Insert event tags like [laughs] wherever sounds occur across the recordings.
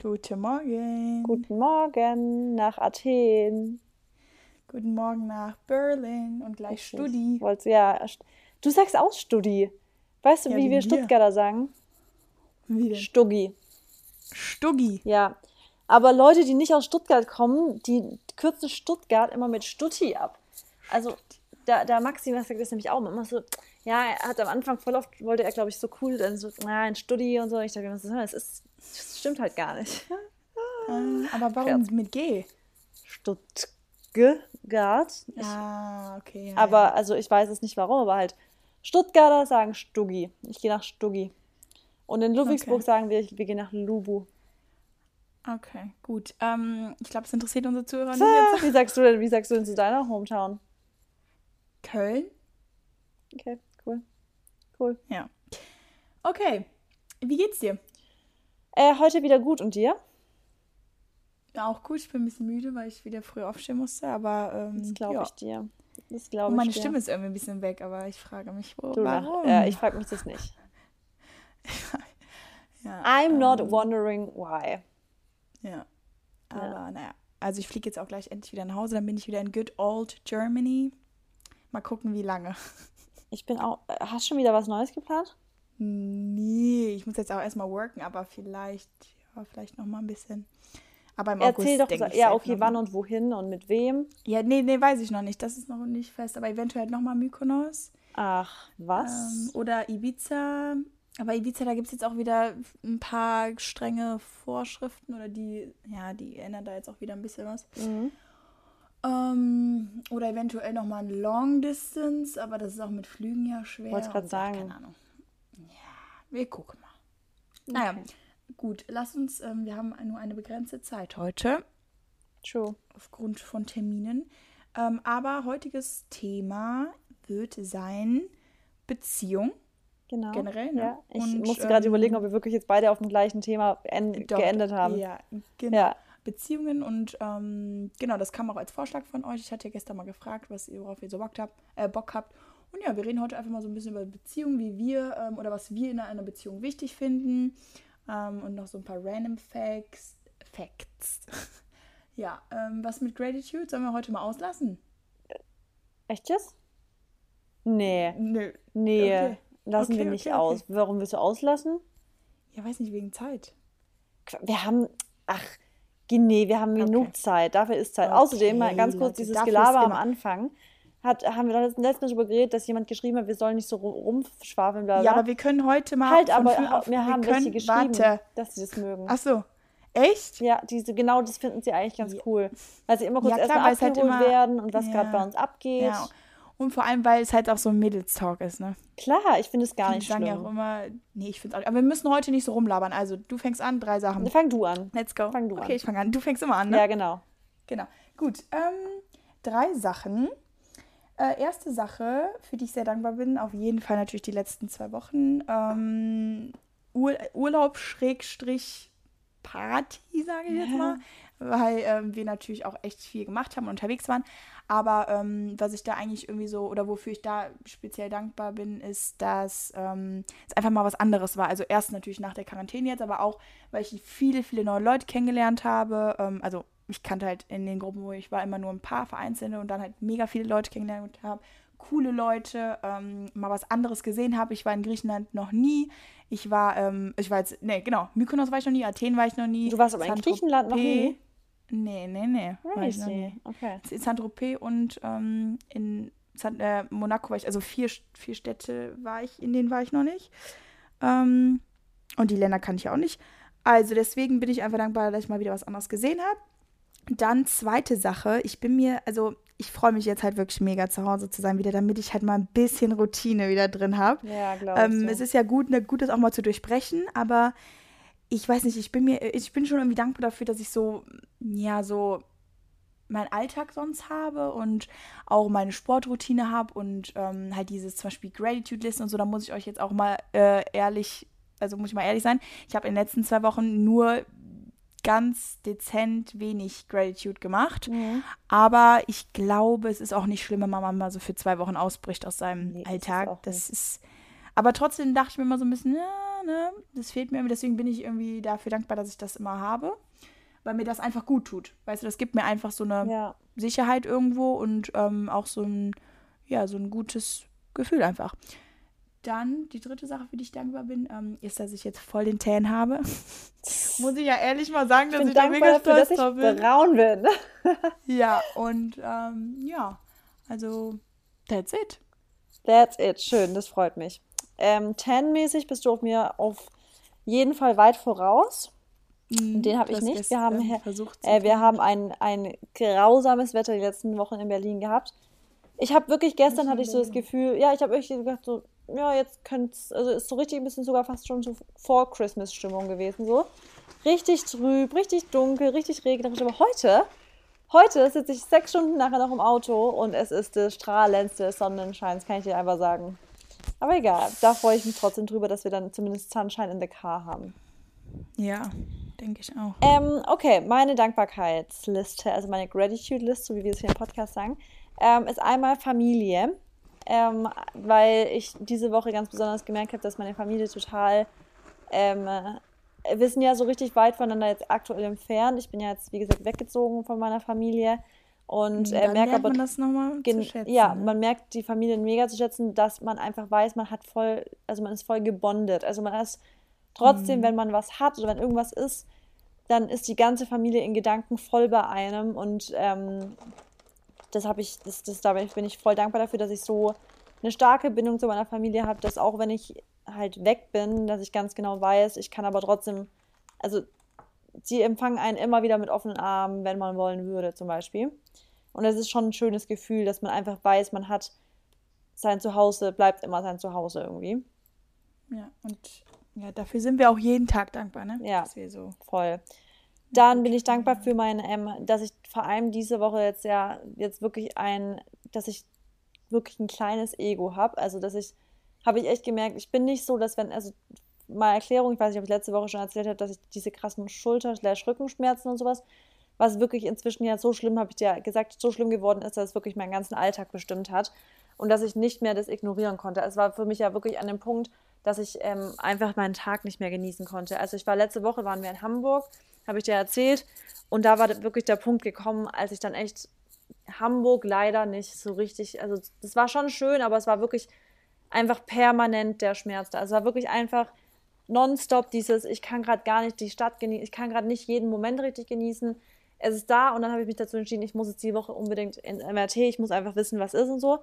Guten Morgen. Guten Morgen nach Athen. Guten Morgen nach Berlin und gleich Studi. Wollt's, ja, du sagst auch Studi. Weißt du, Ja, wie wir. Stuttgarter sagen? Wie denn? Stuggi. Stuggi. Ja. Aber Leute, die nicht aus Stuttgart kommen, die kürzen Stuttgart immer mit Stutti ab. Also, da, da Maxi sagt das nämlich auch immer so, ja, er hat am Anfang voll oft, wollte er, glaube ich, so cool, dann so, na, ein Studi und so. Ich dachte das ist, das stimmt halt gar nicht. Ähm, aber warum Scherz. mit G? Stuttgart. Ich, Ah, okay. Ja, aber, also, ich weiß es nicht warum, aber halt, Stuttgarter sagen Stuggi. Ich gehe nach Stuggi. Und in Ludwigsburg Okay. sagen wir, wir gehen nach Lubu. ja. Okay, gut. Ähm, ich glaube, es interessiert unsere Zuhörer nicht jetzt. Wie sagst du denn, wie sagst du denn zu deiner Hometown? Köln? Okay, cool. Cool. Ja. Okay. Wie geht's dir? Äh, heute wieder gut und dir? Auch gut. Ich bin ein bisschen müde, weil ich wieder früh aufstehen musste, aber ähm, Das glaube ja. ich dir. Das Und glaube ich meine dir. Stimme ist irgendwie ein bisschen weg, aber ich frage mich, wo, Du warum? Ja, ich frage mich das nicht. [laughs] Ja, I'm ähm, not wondering why. Ja. Aber naja. Also ich fliege jetzt auch gleich endlich wieder nach Hause, dann bin ich wieder in good old Germany. Mal gucken, wie lange. [laughs] Ich bin auch. Hast du schon wieder was Neues geplant? Nee, ich muss jetzt auch erstmal worken, aber vielleicht, ja, vielleicht noch mal ein bisschen. Aber im Erzähl August, doch. ich, Ja, okay, wann und wohin und mit wem? Ja, nee, nee, weiß ich noch nicht. Das ist noch nicht fest, aber eventuell noch mal Mykonos. Ach, was? Ähm, oder Ibiza. Aber Ibiza, da gibt es jetzt auch wieder ein paar strenge Vorschriften oder die, ja, die ändern da jetzt auch wieder ein bisschen was. Mhm. Ähm, oder eventuell nochmal ein Long Distance, aber das ist auch mit Flügen ja schwer. Und ja, sagen. Keine Ahnung. Ja, wir gucken mal. Naja, Okay. gut, lass uns, ähm, wir haben nur eine begrenzte Zeit heute, True. aufgrund von Terminen. Ähm, aber heutiges Thema wird sein Beziehung. Genau. Generell, ne? Ja. Ich Und, musste gerade ähm, überlegen, ob wir wirklich jetzt beide auf dem gleichen Thema Doch, geendet haben. Ja, genau. Ja. Beziehungen und ähm, genau, das kam auch als Vorschlag von euch. Ich hatte ja gestern mal gefragt, was ihr, worauf ihr so Bock habt, äh, Bock habt. Und ja, wir reden heute einfach mal so ein bisschen über Beziehungen, wie wir ähm, oder was wir in einer Beziehung wichtig finden. Ähm, und noch so ein paar random Facts. Facts. [laughs] ja, ähm, was mit Gratitude sollen wir heute mal auslassen? Echt jetzt? Nee. Nö. Nee. Okay. Lassen Okay, wir nicht okay, okay. aus. Warum willst du auslassen? Ja, weiß nicht, wegen Zeit. Wir haben, ach, nee, wir haben genug Okay. Zeit. Dafür ist Zeit. Okay, Außerdem, mal ganz kurz, Leute, dieses Gelaber am Anfang. Hat, haben wir doch letztens letztes Mal darüber geredet, dass jemand geschrieben hat, wir sollen nicht so rum- rumschwafeln, bla bla. Ja, aber wir können heute mal. halt, aber auf- wir haben welche geschrieben, Warte. dass sie das mögen. Ach so. Echt? Ja, diese, genau das finden sie eigentlich ganz Ja. cool. Weil sie immer kurz Ja, erstmal halt abgeholt immer- werden und was Ja. gerade bei uns abgeht. Ja. Und vor allem, weil es halt auch so ein Mädels-Talk ist, ne? Klar, ich finde es gar Die nicht sagen ja schlimm. auch immer, nee, ich finde auch, aber wir müssen heute nicht so rumlabern. Also, du fängst an, drei Sachen. Fang du an. Let's go. fang du okay, an. ich fange an. Du fängst immer an, ne? Ja, genau. Genau. Gut. Ähm, drei Sachen. Äh, erste Sache, für die ich sehr dankbar bin, auf jeden Fall natürlich die letzten zwei Wochen. Ähm, Ur Urlaub Schrägstrich Party, sage ich jetzt Ja. mal. Weil ähm, wir natürlich auch echt viel gemacht haben und unterwegs waren. Aber ähm, was ich da eigentlich irgendwie so, oder wofür ich da speziell dankbar bin, ist, dass ähm, es einfach mal was anderes war. Also erst natürlich nach der Quarantäne jetzt, aber auch, weil ich viele, viele neue Leute kennengelernt habe. Ähm, also ich kannte halt in den Gruppen, wo ich war, immer nur ein paar Vereinzelte und dann halt mega viele Leute kennengelernt habe. Coole Leute, ähm, mal was anderes gesehen habe. Ich war in Griechenland noch nie. Ich war, ähm, ich war jetzt, nee, genau, Mykonos war ich noch nie, Athen war ich noch nie. Du warst aber in Griechenland noch nie? Nee, nee, nee. Crazy. Okay. In Saint-Tropez und ähm, in San, äh, Monaco war ich, also vier, vier Städte war ich, in denen war ich noch nicht. Ähm, und die Länder kann ich auch nicht. Also deswegen bin ich einfach dankbar, dass ich mal wieder was anderes gesehen habe. Dann zweite Sache, ich bin mir, also ich freue mich jetzt halt wirklich mega zu Hause zu sein wieder, damit ich halt mal ein bisschen Routine wieder drin habe. Ja, glaube Ähm, ich. es ist ja gut, ne, gut, das auch mal zu durchbrechen, aber ich weiß nicht, ich bin mir, ich bin schon irgendwie dankbar dafür, dass ich so, ja, so meinen Alltag sonst habe und auch meine Sportroutine habe und ähm, halt dieses zum Beispiel Gratitude-Listen und so, da muss ich euch jetzt auch mal äh, ehrlich, also muss ich mal ehrlich sein, ich habe in den letzten zwei Wochen nur ganz dezent wenig Gratitude gemacht. Mhm. Aber ich glaube, es ist auch nicht schlimm, wenn man mal so für zwei Wochen ausbricht aus seinem Nee, ist Alltag. auch Das ist. Aber trotzdem dachte ich mir immer so ein bisschen, ja, ne? Das fehlt mir, deswegen bin ich irgendwie dafür dankbar, dass ich das immer habe, weil mir das einfach gut tut. Weißt du, das gibt mir einfach so eine Ja. Sicherheit irgendwo und ähm, auch so ein, ja, so ein gutes Gefühl einfach. Dann die dritte Sache, für die ich dankbar bin, ähm, ist, dass ich jetzt voll den Tan habe. [laughs] Muss ich ja ehrlich mal sagen, Ich dass bin ich da mega dafür, dass stolz ich drauf bin. braun bin. [laughs] Ja, und ähm, ja, also that's it. That's it. Schön, das freut mich. Ähm, Tan-mäßig bist du auf mir auf jeden Fall weit voraus. Den habe ich nicht. Wir haben, versucht, äh, wir haben ein, ein grausames Wetter die letzten Wochen in Berlin gehabt. Ich habe wirklich, gestern in hatte ich so das. Gefühl, ja, ich habe wirklich gedacht, so, ja, jetzt könnte es, also ist so richtig ein bisschen sogar fast schon so vor Christmas-Stimmung gewesen, so. Richtig trüb, richtig dunkel, richtig regnerisch. Aber heute, heute sitze ich sechs Stunden nachher noch im Auto und es ist der strahlendste Sonnenschein, das kann ich dir einfach sagen. Aber egal, da freue ich mich trotzdem drüber, dass wir dann zumindest Sunshine in the Car haben. Ja, denke ich auch. Ähm, okay, meine Dankbarkeitsliste, also meine Gratitude-List, so wie wir es hier im Podcast sagen, ähm, ist einmal Familie, ähm, weil ich diese Woche ganz besonders gemerkt habe, dass meine Familie total, ähm, äh, wir sind ja so richtig weit voneinander jetzt aktuell entfernt. Ich bin ja jetzt, wie gesagt, weggezogen von meiner Familie und äh, Dann merke lernt aber man das nochmal zu schätzen. Ja, ne? man merkt die Familien mega zu schätzen, dass man einfach weiß, man hat voll, also man ist voll gebondet. Also man ist trotzdem, wenn man was hat oder wenn irgendwas ist, dann ist die ganze Familie in Gedanken voll bei einem und ähm, das habe ich, das, das, da bin ich, bin ich voll dankbar dafür, dass ich so eine starke Bindung zu meiner Familie habe, dass auch wenn ich halt weg bin, dass ich ganz genau weiß, ich kann aber trotzdem, also sie empfangen einen immer wieder mit offenen Armen, wenn man wollen würde, zum Beispiel. Und es ist schon ein schönes Gefühl, dass man einfach weiß, man hat sein Zuhause, bleibt immer sein Zuhause irgendwie. Ja, und ja, dafür sind wir auch jeden Tag dankbar, ne? Ja. So. Voll. Dann bin ich dankbar für mein, ähm, dass ich vor allem diese Woche jetzt ja jetzt wirklich ein, dass ich wirklich ein kleines Ego habe. Also dass ich, habe ich echt gemerkt, ich bin nicht so, dass wenn, also mal Erklärung, ich weiß nicht, ob ich letzte Woche schon erzählt habe, dass ich diese krassen Schulter-Rückenschmerzen und sowas, was wirklich inzwischen ja so schlimm, habe ich dir gesagt, so schlimm geworden ist, dass es wirklich meinen ganzen Alltag bestimmt hat und dass ich nicht mehr das ignorieren konnte. Es war für mich ja wirklich an dem Punkt, dass ich ähm, einfach meinen Tag nicht mehr genießen konnte. Also ich war letzte Woche, waren wir in Hamburg, habe ich dir erzählt und da war wirklich der Punkt gekommen, als ich dann echt Hamburg leider nicht so richtig, also das war schon schön, aber es war wirklich einfach permanent der Schmerz da. Also es war wirklich einfach nonstop dieses, ich kann gerade gar nicht die Stadt genießen, ich kann gerade nicht jeden Moment richtig genießen. Es ist da und dann habe ich mich dazu entschieden, ich muss jetzt die Woche unbedingt in MRT, ich muss einfach wissen, was ist und so.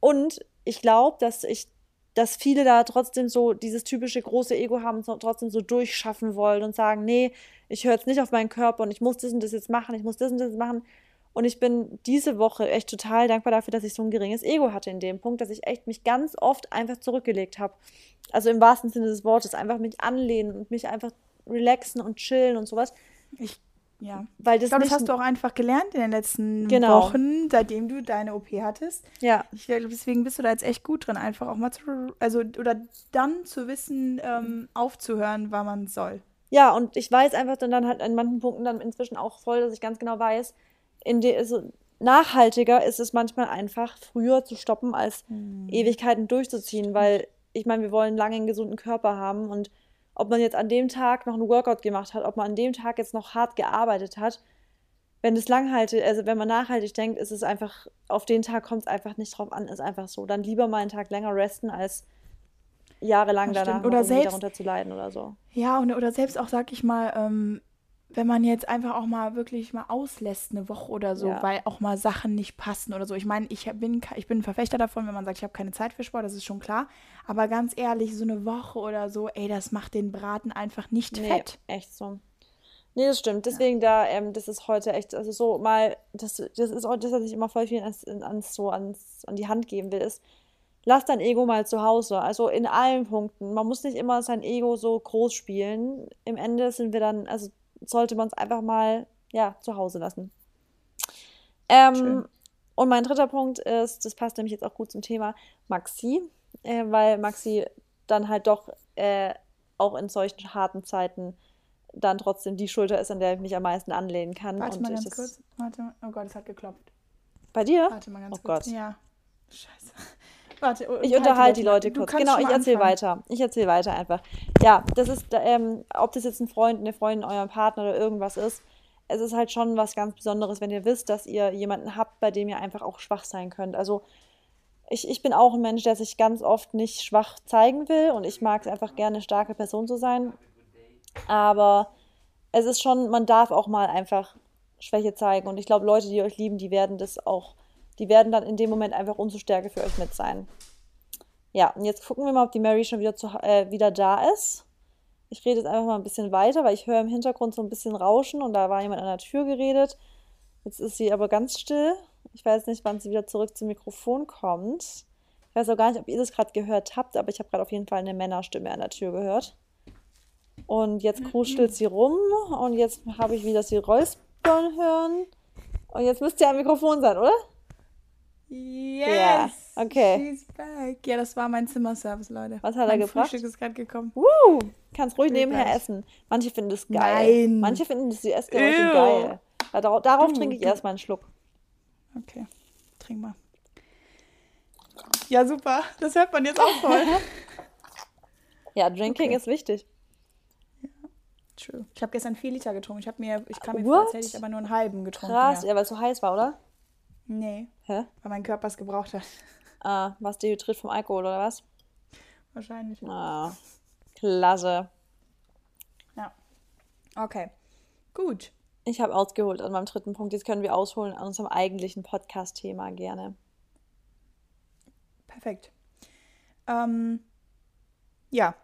Und ich glaube, dass ich, dass viele da trotzdem so dieses typische große Ego haben, so, trotzdem so durchschaffen wollen und sagen, nee, ich höre jetzt nicht auf meinen Körper und ich muss das und das jetzt machen, ich muss das und das machen. Und ich bin diese Woche echt total dankbar dafür, dass ich so ein geringes Ego hatte in dem Punkt, dass ich echt mich ganz oft einfach zurückgelegt habe. Also im wahrsten Sinne des Wortes, einfach mich anlehnen und mich einfach relaxen und chillen und sowas. Ich, ja. Weil das Ich glaube, das hast du auch einfach gelernt in den letzten Genau. Wochen, seitdem du deine OP hattest. Ja, Ich glaube, deswegen bist du da jetzt echt gut drin, einfach auch mal zu, also, oder dann zu wissen, ähm, aufzuhören, wann man soll. Ja, und ich weiß einfach dann, dann halt an manchen Punkten dann inzwischen auch voll, dass ich ganz genau weiß, in de, also nachhaltiger ist es manchmal einfach früher zu stoppen, als Ewigkeiten durchzuziehen, weil ich meine, wir wollen lange einen gesunden Körper haben und ob man jetzt an dem Tag noch einen Workout gemacht hat, ob man an dem Tag jetzt noch hart gearbeitet hat, wenn es langhaltig, also wenn man nachhaltig denkt, ist es einfach, auf den Tag kommt es einfach nicht drauf an, ist einfach so. Dann lieber mal einen Tag länger resten, als jahrelang danach Oder selbst- darunter zu leiden oder so. Ja, und, oder selbst auch, sag ich mal, ähm, wenn man jetzt einfach auch mal wirklich mal auslässt eine Woche oder so, Ja. weil auch mal Sachen nicht passen oder so. Ich meine, ich bin, ich bin ein Verfechter davon, wenn man sagt, ich habe keine Zeit für Sport, das ist schon klar. Aber ganz ehrlich, so eine Woche oder so, ey, das macht den Braten einfach nicht Nee, fett. echt so. Nee, das stimmt. Deswegen da, ähm, das ist heute echt, also so mal, das, das ist auch das, was ich immer voll viel ans, ans, so ans, an die Hand geben will, ist, lass dein Ego mal zu Hause. Also in allen Punkten. Man muss nicht immer sein Ego so groß spielen. Im Ende sind wir dann, also sollte man es einfach mal, ja, zu Hause lassen. Ähm, und mein dritter Punkt ist, das passt nämlich jetzt auch gut zum Thema, Maxi, äh, weil Maxi dann halt doch äh, auch in solchen harten Zeiten dann trotzdem die Schulter ist, an der ich mich am meisten anlehnen kann. Warte und mal ganz kurz. Warte mal. Oh Gott, es hat geklopft. Bei dir? Warte mal ganz Oh kurz. Gott. Ja. Scheiße. Warte, Ich unterhalte die Leute kurz. Genau, ich erzähle weiter. Ich erzähle weiter einfach. Ja, das ist, ähm, ob das jetzt ein Freund, eine Freundin, euer Partner oder irgendwas ist, es ist halt schon was ganz Besonderes, wenn ihr wisst, dass ihr jemanden habt, bei dem ihr einfach auch schwach sein könnt. Also ich, ich bin auch ein Mensch, der sich ganz oft nicht schwach zeigen will und ich mag es einfach gerne, eine starke Person zu sein. Aber es ist schon, man darf auch mal einfach Schwäche zeigen. Und ich glaube, Leute, die euch lieben, die werden das auch, die werden dann in dem Moment einfach umso stärker für euch mit sein. Ja, und jetzt gucken wir mal, ob die Mary schon wieder, zu, äh, wieder da ist. Ich rede jetzt einfach mal ein bisschen weiter, weil ich höre im Hintergrund so ein bisschen Rauschen und da war jemand an der Tür geredet. Jetzt ist sie aber ganz still. Ich weiß nicht, wann sie wieder zurück zum Mikrofon kommt. Ich weiß auch gar nicht, ob ihr das gerade gehört habt, aber ich habe gerade auf jeden Fall eine Männerstimme an der Tür gehört. Und jetzt kruschelt sie rum und jetzt habe ich wieder sie räuspern hören. Und jetzt müsste ja am Mikrofon sein, oder? Yes! Ja, okay. She's back. Ja, das war mein Zimmerservice, Leute. Was hat er mein gebracht? Frühstück ist gerade gekommen. Uh, kannst ruhig nebenher gleich. essen. Manche finden das geil. Nein. Manche finden das die Essgeräusche geil. Darauf darauf Du, trinke ich du- erstmal einen Schluck. Okay, trink mal. Ja, super. Das hört man jetzt auch voll. [laughs] Ja, Drinking Okay. ist wichtig. True. Ich habe gestern vier Liter getrunken. Ich habe mir, ich kam mir vor, als hätte ich aber nur einen halben getrunken. Krass, Ja. ja, weil es so heiß war, oder? Nee, Hä? weil mein Körper es gebraucht hat. Ah, was Dehydriert vom Alkohol, oder was? Wahrscheinlich. Ah, klasse. Ja. Okay. Gut. Ich habe ausgeholt an meinem dritten Punkt. Jetzt können wir ausholen an unserem eigentlichen Podcast-Thema gerne. Perfekt. Ähm, ja,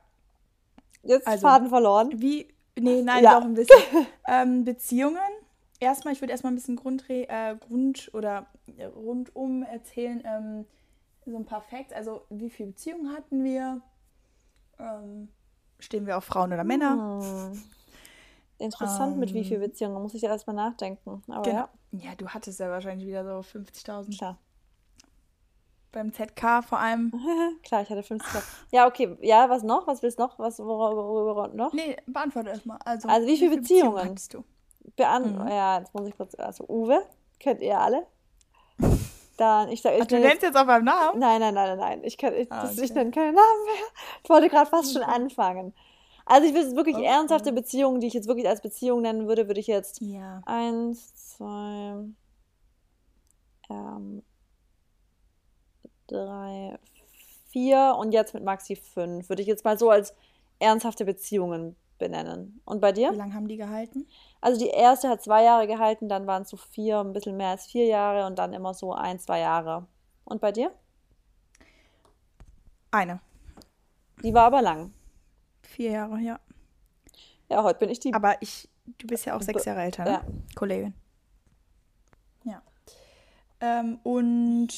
Jetzt Also- Faden verloren. wie, nee, nein, Ja. doch ein bisschen. [laughs] ähm, Beziehungen. Erstmal, ich würde erstmal ein bisschen Grundre äh, Grund oder äh, rundum erzählen, ähm, so ein paar Facts. Also, wie viele Beziehungen hatten wir? Ähm, stehen wir auf Frauen oder Männer? Hm. Interessant, mit wie vielen Ähm. Beziehungen. Da muss ich ja erstmal nachdenken. Aber Genau. ja, Ja, du hattest ja wahrscheinlich wieder so 50.000. klar. Beim ZK vor allem. [laughs] klar, ich hatte 50. Jahre. Ja, okay. Ja, was noch? Was willst du noch? Was worüber, worüber noch? Nee, beantworte erstmal. Also, Also, wie viele Beziehungen? hattest du? Bean Mhm. Ja, jetzt muss ich kurz. Also, Uwe, kennt ihr alle? Dann, ich sag, ich Ach, du nenne nennst jetzt auf meinem Namen? Nein, nein, nein, nein, nein. Ich, kann, ich, Ah, das, ich okay. nenne keine Namen mehr. Ich wollte gerade fast schon anfangen. Also ich will jetzt wirklich Okay. ernsthafte Beziehungen, die ich jetzt wirklich als Beziehung nennen würde, würde ich jetzt Ja. eins, zwei, ähm, drei, vier und jetzt mit Maxi fünf. Würde ich jetzt mal so als ernsthafte Beziehungen benennen. Und bei dir? Wie lange haben die gehalten? Also die erste hat zwei Jahre gehalten, dann waren es so vier, ein bisschen mehr als vier Jahre und dann immer so ein, zwei Jahre. Und bei dir? Eine. Die war aber lang. Vier Jahre, ja. Ja, heute bin ich die. Aber ich, du bist ja auch sechs Jahre älter, ne? Ja. Kollegin. Ja. Ähm, und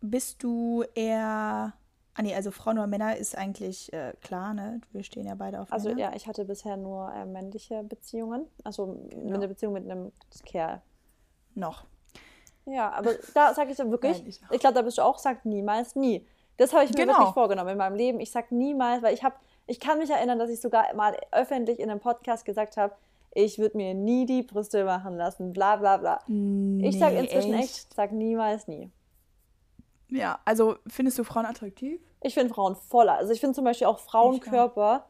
bist du eher. Ah nee, also Frauen oder Männer ist eigentlich äh, klar, ne? Wir stehen ja beide auf Also Männer. ja, ich hatte bisher nur äh, männliche Beziehungen. Also Genau. eine Beziehung mit einem Kerl. Noch. Ja, aber da sage ich dann wirklich, Nein, ich glaube, da bist du auch, sag niemals nie. Das habe ich mir Genau. wirklich vorgenommen in meinem Leben. Ich sag niemals, weil ich habe, ich kann mich erinnern, dass ich sogar mal öffentlich in einem Podcast gesagt habe, ich würde mir nie die Brüste machen lassen, bla bla bla. Ich sage Nee, inzwischen echt, sag niemals nie. Ja, also findest du Frauen attraktiv? Ich finde Frauen voller. Also ich finde zum Beispiel auch Frauenkörper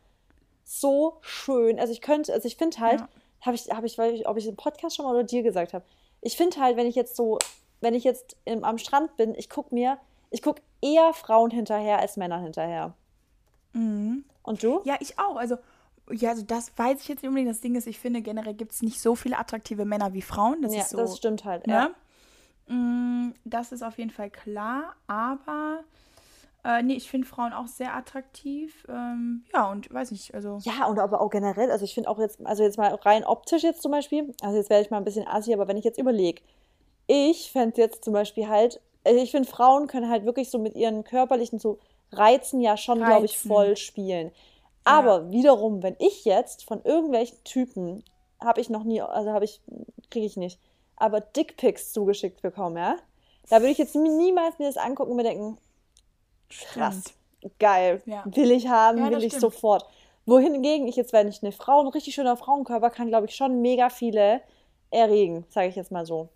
so schön. Also ich könnte, also ich finde halt, Ja. habe ich, habe ich, weiß ich, ob ich im Podcast schon mal oder dir gesagt habe, ich finde halt, wenn ich jetzt so, wenn ich jetzt im, am Strand bin, ich gucke mir, ich gucke eher Frauen hinterher als Männer hinterher. Mhm. Und du? Ja, ich auch. Also, ja, also das weiß ich jetzt nicht unbedingt. Das Ding ist, ich finde, generell gibt es nicht so viele attraktive Männer wie Frauen. Das ja, ist so. das stimmt halt. Ne? Ja. Mm, Das ist auf jeden Fall klar, aber äh, nee, ich finde Frauen auch sehr attraktiv. Ähm, ja, und weiß nicht, also. Ja, und aber auch generell, also ich finde auch jetzt, also jetzt mal rein optisch jetzt zum Beispiel, also jetzt werde ich mal ein bisschen assi, aber wenn ich jetzt überlege, ich fände jetzt zum Beispiel halt, also ich finde Frauen können halt wirklich so mit ihren körperlichen so Reizen ja schon, glaube ich, voll spielen. Aber wiederum, wenn ich jetzt von irgendwelchen Typen, habe ich noch nie, also habe ich, kriege ich nicht, aber Dickpics zugeschickt bekommen, ja, da würde ich jetzt niemals mir das angucken und mir denken, krass, geil, Ja. will ich haben, Ja, will ich stimmt. sofort. Wohingegen ich jetzt, wenn ich eine Frau, ein richtig schöner Frauenkörper, kann, glaube ich, schon mega viele erregen, sage ich jetzt mal so.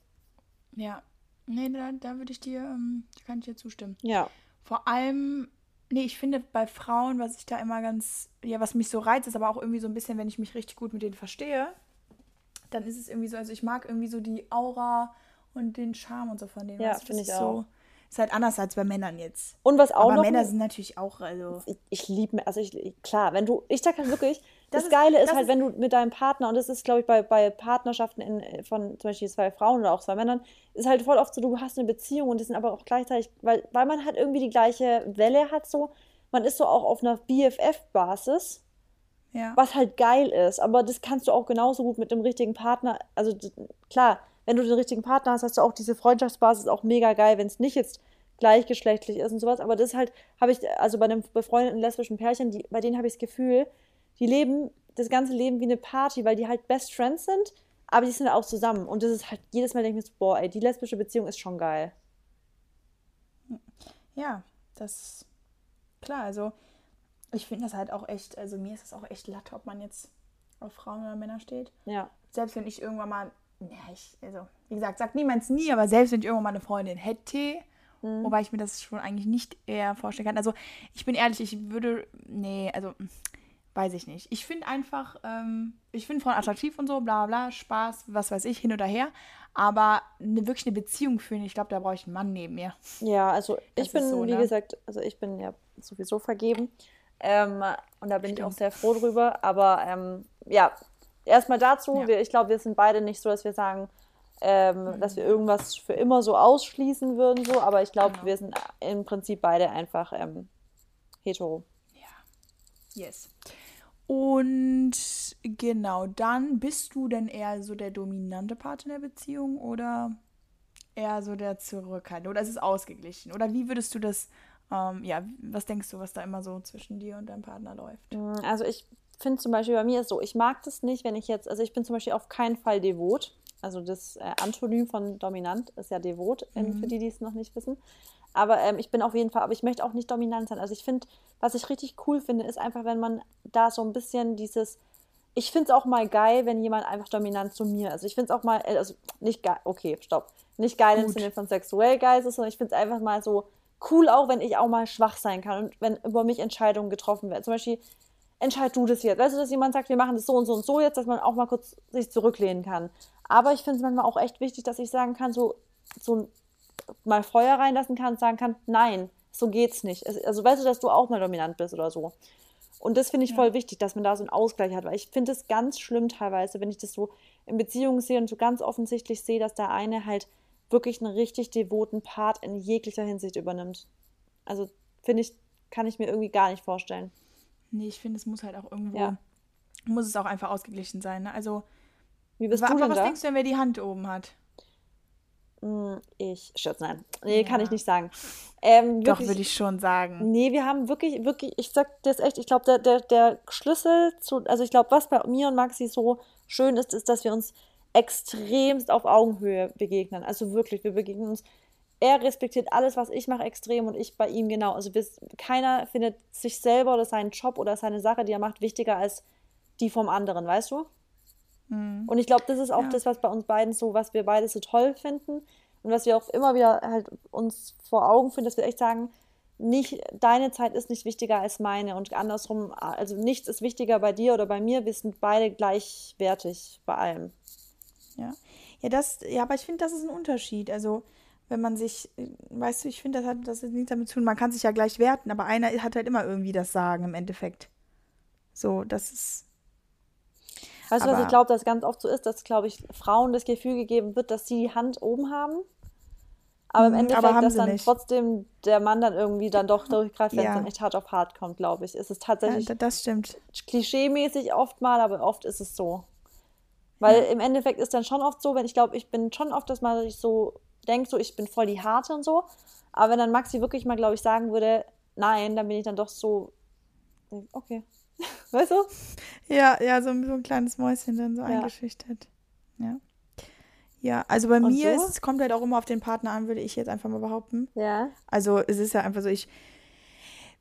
Ja. Nee, da, da würde ich dir, ähm, da kann ich dir zustimmen. Ja. vor allem, nee, ich finde bei Frauen, was ich da immer ganz, ja, was mich so reizt, ist aber auch irgendwie so ein bisschen, wenn ich mich richtig gut mit denen verstehe, dann ist es irgendwie so, also ich mag irgendwie so die Aura und den Charme und so von denen. Ja, finde ich ist auch. So, ist halt anders als bei Männern jetzt. Und was auch aber noch. Männer sind natürlich auch, also. ich, ich liebe, also ich, klar, wenn du, ich sag halt wirklich, [laughs] das, Das Geile ist das halt, ist- wenn du mit deinem Partner, und das ist, glaube ich, bei, bei Partnerschaften in, von zum Beispiel zwei Frauen oder auch zwei Männern, ist halt voll oft so, du hast eine Beziehung und die sind aber auch gleichzeitig, weil, weil man halt irgendwie die gleiche Welle hat, so, man ist so auch auf einer BFF-Basis, Ja. was halt geil ist, aber das kannst du auch genauso gut mit dem richtigen Partner, also klar, wenn du den richtigen Partner hast, hast du auch diese Freundschaftsbasis auch mega geil, wenn es nicht jetzt gleichgeschlechtlich ist und sowas, aber das ist halt, habe ich, also bei einem befreundeten lesbischen Pärchen, die, bei denen habe ich das Gefühl, die leben das ganze Leben wie eine Party, weil die halt Best Friends sind, aber die sind auch zusammen und das ist halt, jedes Mal denke ich mir so, boah, ey, die lesbische Beziehung ist schon geil. Ja, das klar, also ich finde das halt auch echt, also mir ist es auch echt latte, ob man jetzt auf Frauen oder Männer steht. Ja. Selbst wenn ich irgendwann mal, ja, ich, also, wie gesagt, sagt niemals nie, aber selbst wenn ich irgendwann mal eine Freundin hätte, Mhm. wobei ich mir das schon eigentlich nicht eher vorstellen kann. Also, ich bin ehrlich, ich würde, nee, also, weiß ich nicht. Ich finde einfach, ähm, ich finde Frauen attraktiv und so, bla bla, Spaß, was weiß ich, hin oder her. Aber eine, wirklich eine Beziehung führen, ich glaube, da brauche ich einen Mann neben mir. Ja, also Das ich bin, so, wie ne? gesagt, also ich bin ja sowieso vergeben. Ähm, und da bin ich auch Stimmt. sehr froh drüber. Aber ähm, ja, erstmal dazu, Ja. wir, ich glaube, wir sind beide nicht so, dass wir sagen, ähm, dass wir irgendwas für immer so ausschließen würden, so, aber ich glaube, Genau. wir sind im Prinzip beide einfach ähm, hetero. Yes. Und genau, dann bist du denn eher so der dominante Part in der Beziehung oder eher so der zurückhaltende? Oder ist es ausgeglichen? Oder wie würdest du das, ähm, ja, was denkst du, was da immer so zwischen dir und deinem Partner läuft? Mm, Also ich finde zum Beispiel bei mir ist so, ich mag das nicht, wenn ich jetzt, also ich bin zum Beispiel auf keinen Fall devot. Also das äh, Antonym von dominant ist ja devot, ähm, für die, die es noch nicht wissen. Aber ähm, ich bin auf jeden Fall, aber ich möchte auch nicht dominant sein. Also ich finde, was ich richtig cool finde, ist einfach, wenn man da so ein bisschen dieses, ich finde es auch mal geil, wenn jemand einfach dominant zu mir, also ich finde es auch mal, äh, also nicht geil, okay, stopp, nicht geil im. Sinne von sexuell geil ist, sondern ich finde es einfach mal so cool auch, wenn ich auch mal schwach sein kann und wenn über mich Entscheidungen getroffen werden. Zum Beispiel, entscheid du das jetzt. Weißt du, dass jemand sagt, wir machen das so und so und so jetzt, dass man auch mal kurz sich zurücklehnen kann. Aber ich finde es manchmal auch echt wichtig, dass ich sagen kann, so, so mal Feuer reinlassen kann und sagen kann, nein, so geht's nicht. Also weißt du, dass du auch mal dominant bist oder so. Und das finde ich Ja. voll wichtig, dass man da so einen Ausgleich hat, weil ich finde es ganz schlimm teilweise, wenn ich das so in Beziehungen sehe und so ganz offensichtlich sehe, dass der eine halt wirklich einen richtig devoten Part in jeglicher Hinsicht übernimmt. Also finde ich, kann ich mir irgendwie gar nicht vorstellen. Nee, ich finde, es muss halt auch irgendwo, Ja. muss es auch einfach ausgeglichen sein. Ne? Also, Wie bist wa- du aber denn was da? denkst du denn, wer die Hand oben hat? Hm, Ich, Scherz, nein. Nee, kann Ja. ich nicht sagen. Ähm, Doch, wirklich, würde ich schon sagen. Nee, wir haben wirklich, wirklich, ich sag das echt, ich glaube, der, der, der Schlüssel zu, also ich glaube, was bei mir und Maxi so schön ist, ist, dass wir uns extremst auf Augenhöhe begegnen. Also wirklich, wir begegnen uns. Er respektiert alles, was ich mache, extrem und ich bei ihm genau. Also wir, keiner findet sich selber oder seinen Job oder seine Sache, die er macht, wichtiger als die vom anderen, weißt du? Hm. Und ich glaube, das ist auch Ja. das, was bei uns beiden so, was wir beide so toll finden und was wir auch immer wieder halt uns vor Augen führen, dass wir echt sagen, nicht deine Zeit ist nicht wichtiger als meine und andersrum, also nichts ist wichtiger bei dir oder bei mir, wir sind beide gleichwertig bei allem. Ja. Ja, das, ja, aber ich finde, das ist ein Unterschied. Also, wenn man sich, äh, weißt du, ich finde, das hat das hat nichts damit zu tun. Man kann sich ja gleich werten, aber einer hat halt immer irgendwie das Sagen im Endeffekt. So, das ist. Weißt du, was ich glaube, dass ganz oft so ist, dass, glaube ich, Frauen das Gefühl gegeben wird, dass sie die Hand oben haben. Aber im Mhm, Endeffekt, aber haben dass dann nicht. trotzdem der Mann dann irgendwie dann doch durchgreift, wenn es Ja. dann echt hart auf hart kommt, glaube ich. Es ist Ja, tatsächlich da- das stimmt. klischeemäßig oft mal, aber oft ist es so. Weil im Endeffekt ist dann schon oft so, wenn ich glaube, ich bin schon oft, dass man sich so denkt, so ich bin voll die Harte und so. Aber wenn dann Maxi wirklich mal, glaube ich, sagen würde, nein, dann bin ich dann doch so, okay. [laughs] Weißt du? Ja, ja, so, ein- so ein kleines Mäuschen dann so Ja. eingeschüchtert. Ja. Ja, also bei Und mir du? ist es kommt halt auch immer auf den Partner an, würde ich jetzt einfach mal behaupten. Ja. Also es ist ja einfach so, ich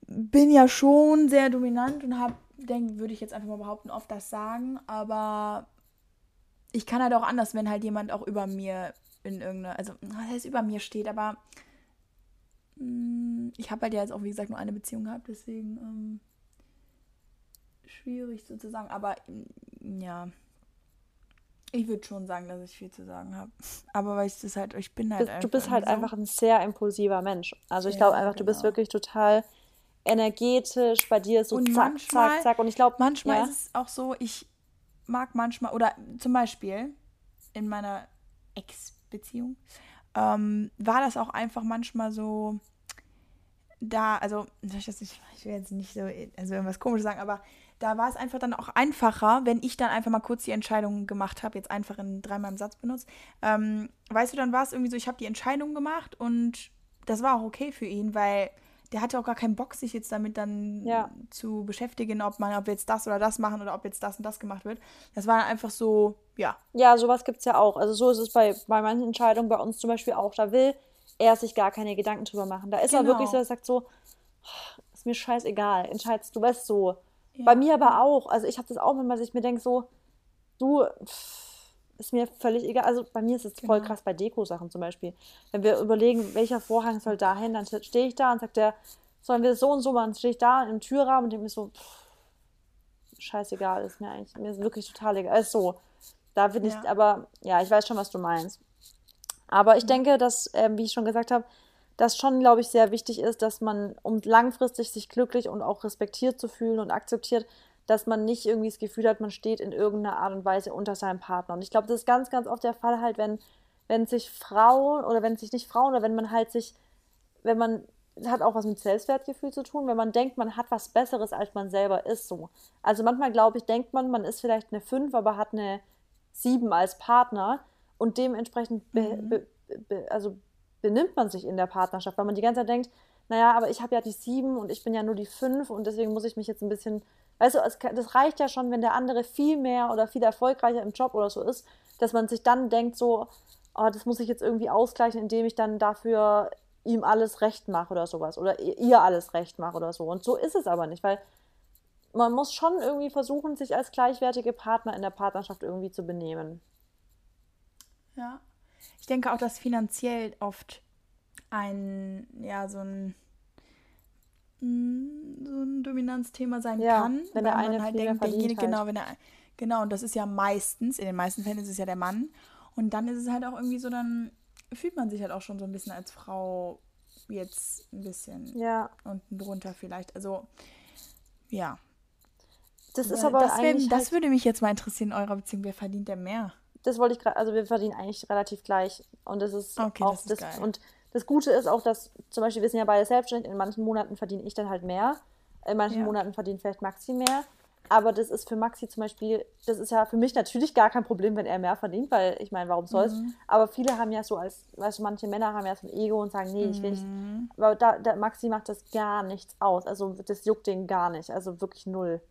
bin ja schon sehr dominant und habe, denke, würde ich jetzt einfach mal behaupten, oft das sagen, aber ich kann halt auch anders, wenn halt jemand auch über mir in irgendeiner, also was heißt über mir steht, aber mh, ähm, ich habe halt ja jetzt auch, wie gesagt, nur eine Beziehung gehabt, deswegen ähm, schwierig sozusagen. Aber mm, ja, ich würde schon sagen, dass ich viel zu sagen habe. Aber weil ich das halt, ich bin halt einfach. Du bist halt so einfach ein sehr impulsiver Mensch. Also ich ja, glaube einfach, genau. du bist genau. wirklich total energetisch, bei dir ist so und zack, manchmal, zack, zack. Und ich glaube, manchmal ja. ist es auch so, ich mag manchmal, oder zum Beispiel in meiner Ex-Beziehung, ähm, war das auch einfach manchmal so, da, also, ich, will jetzt nicht so, also irgendwas komisches sagen, aber da war es einfach dann auch einfacher, wenn ich dann einfach mal kurz die Entscheidung gemacht habe, jetzt einfach in dreimal im Satz benutzt. Ähm, weißt du, dann war es irgendwie so, ich habe die Entscheidung gemacht und das war auch okay für ihn, weil der hatte auch gar keinen Bock, sich jetzt damit dann ja. zu beschäftigen, ob man, ob wir jetzt das oder das machen oder ob jetzt das und das gemacht wird. Das war einfach so, ja. Ja, sowas gibt es ja auch. Also so ist es bei, bei manchen Entscheidungen, bei uns zum Beispiel auch. Da will er sich gar keine Gedanken drüber machen. Da ist genau. er wirklich so, er sagt so, ist mir scheißegal, entscheidest du, weißt so. Ja. Bei mir aber auch. Also ich habe das auch manchmal, dass ich mir denke so, du, pff, ist mir völlig egal. Also bei mir ist es genau. voll krass bei Deko-Sachen zum Beispiel. Wenn wir überlegen, welcher Vorhang soll da hin, dann stehe ich da und sagt der, sollen wir so und so machen, stehe ich da im Türrahmen und denke mir so, pff, scheißegal, ist mir eigentlich, mir ist wirklich total egal. Ist so. Da bin ja. ich, aber ja, ich weiß schon, was du meinst. Aber ich mhm. denke, dass, äh, wie ich schon gesagt habe, das schon, glaube ich, sehr wichtig ist, dass man, um langfristig sich glücklich und auch respektiert zu fühlen und akzeptiert, dass man nicht irgendwie das Gefühl hat, man steht in irgendeiner Art und Weise unter seinem Partner. Und ich glaube, das ist ganz, ganz oft der Fall halt, wenn, wenn sich Frauen oder wenn sich nicht Frauen oder wenn man halt sich, wenn man hat auch was mit Selbstwertgefühl zu tun, wenn man denkt, man hat was Besseres, als man selber ist, so. Also manchmal, glaube ich, denkt man, man ist vielleicht eine 5, aber hat eine 7 als Partner und dementsprechend be, mhm. be, be, also benimmt man sich in der Partnerschaft, weil man die ganze Zeit denkt, naja, aber ich habe ja die sieben und ich bin ja nur die fünf und deswegen muss ich mich jetzt ein bisschen, weißt du, das reicht ja schon, wenn der andere viel mehr oder viel erfolgreicher im Job oder so ist, dass man sich dann denkt so, oh, das muss ich jetzt irgendwie ausgleichen, indem ich dann dafür ihm alles recht mache oder sowas oder ihr alles recht mache oder so. Und so ist es aber nicht, weil man muss schon irgendwie versuchen, sich als gleichwertige Partner in der Partnerschaft irgendwie zu benehmen. Ja. Ich denke auch, dass finanziell oft ein, ja, so ein, mm, so ein Dominanzthema sein ja, kann. Wenn der eine halt denkt, derjenige, halt. genau, wenn er, genau, und das ist ja meistens, in den meisten Fällen ist es ja der Mann. Und dann ist es halt auch irgendwie so, dann fühlt man sich halt auch schon so ein bisschen als Frau jetzt ein bisschen ja. unten drunter vielleicht. Also, ja. Das ist aber das, wär, das halt würde mich jetzt mal interessieren in eurer Beziehung. Wer verdient denn mehr? das wollte ich gerade, also wir verdienen eigentlich relativ gleich. Und das ist okay, auch das, ist das und das Gute ist auch, dass zum Beispiel wir sind ja beide selbstständig, in manchen Monaten verdiene ich dann halt mehr, in manchen ja. Monaten verdient vielleicht Maxi mehr. Aber das ist für Maxi zum Beispiel, das ist ja für mich natürlich gar kein Problem, wenn er mehr verdient, weil ich meine, warum soll's? Mhm. Aber viele haben ja so als, weißt du, manche Männer haben ja so ein Ego und sagen, nee, ich will nicht. Mhm. Aber da, da, Maxi macht das gar nichts aus. Also das juckt den gar nicht. Also wirklich null.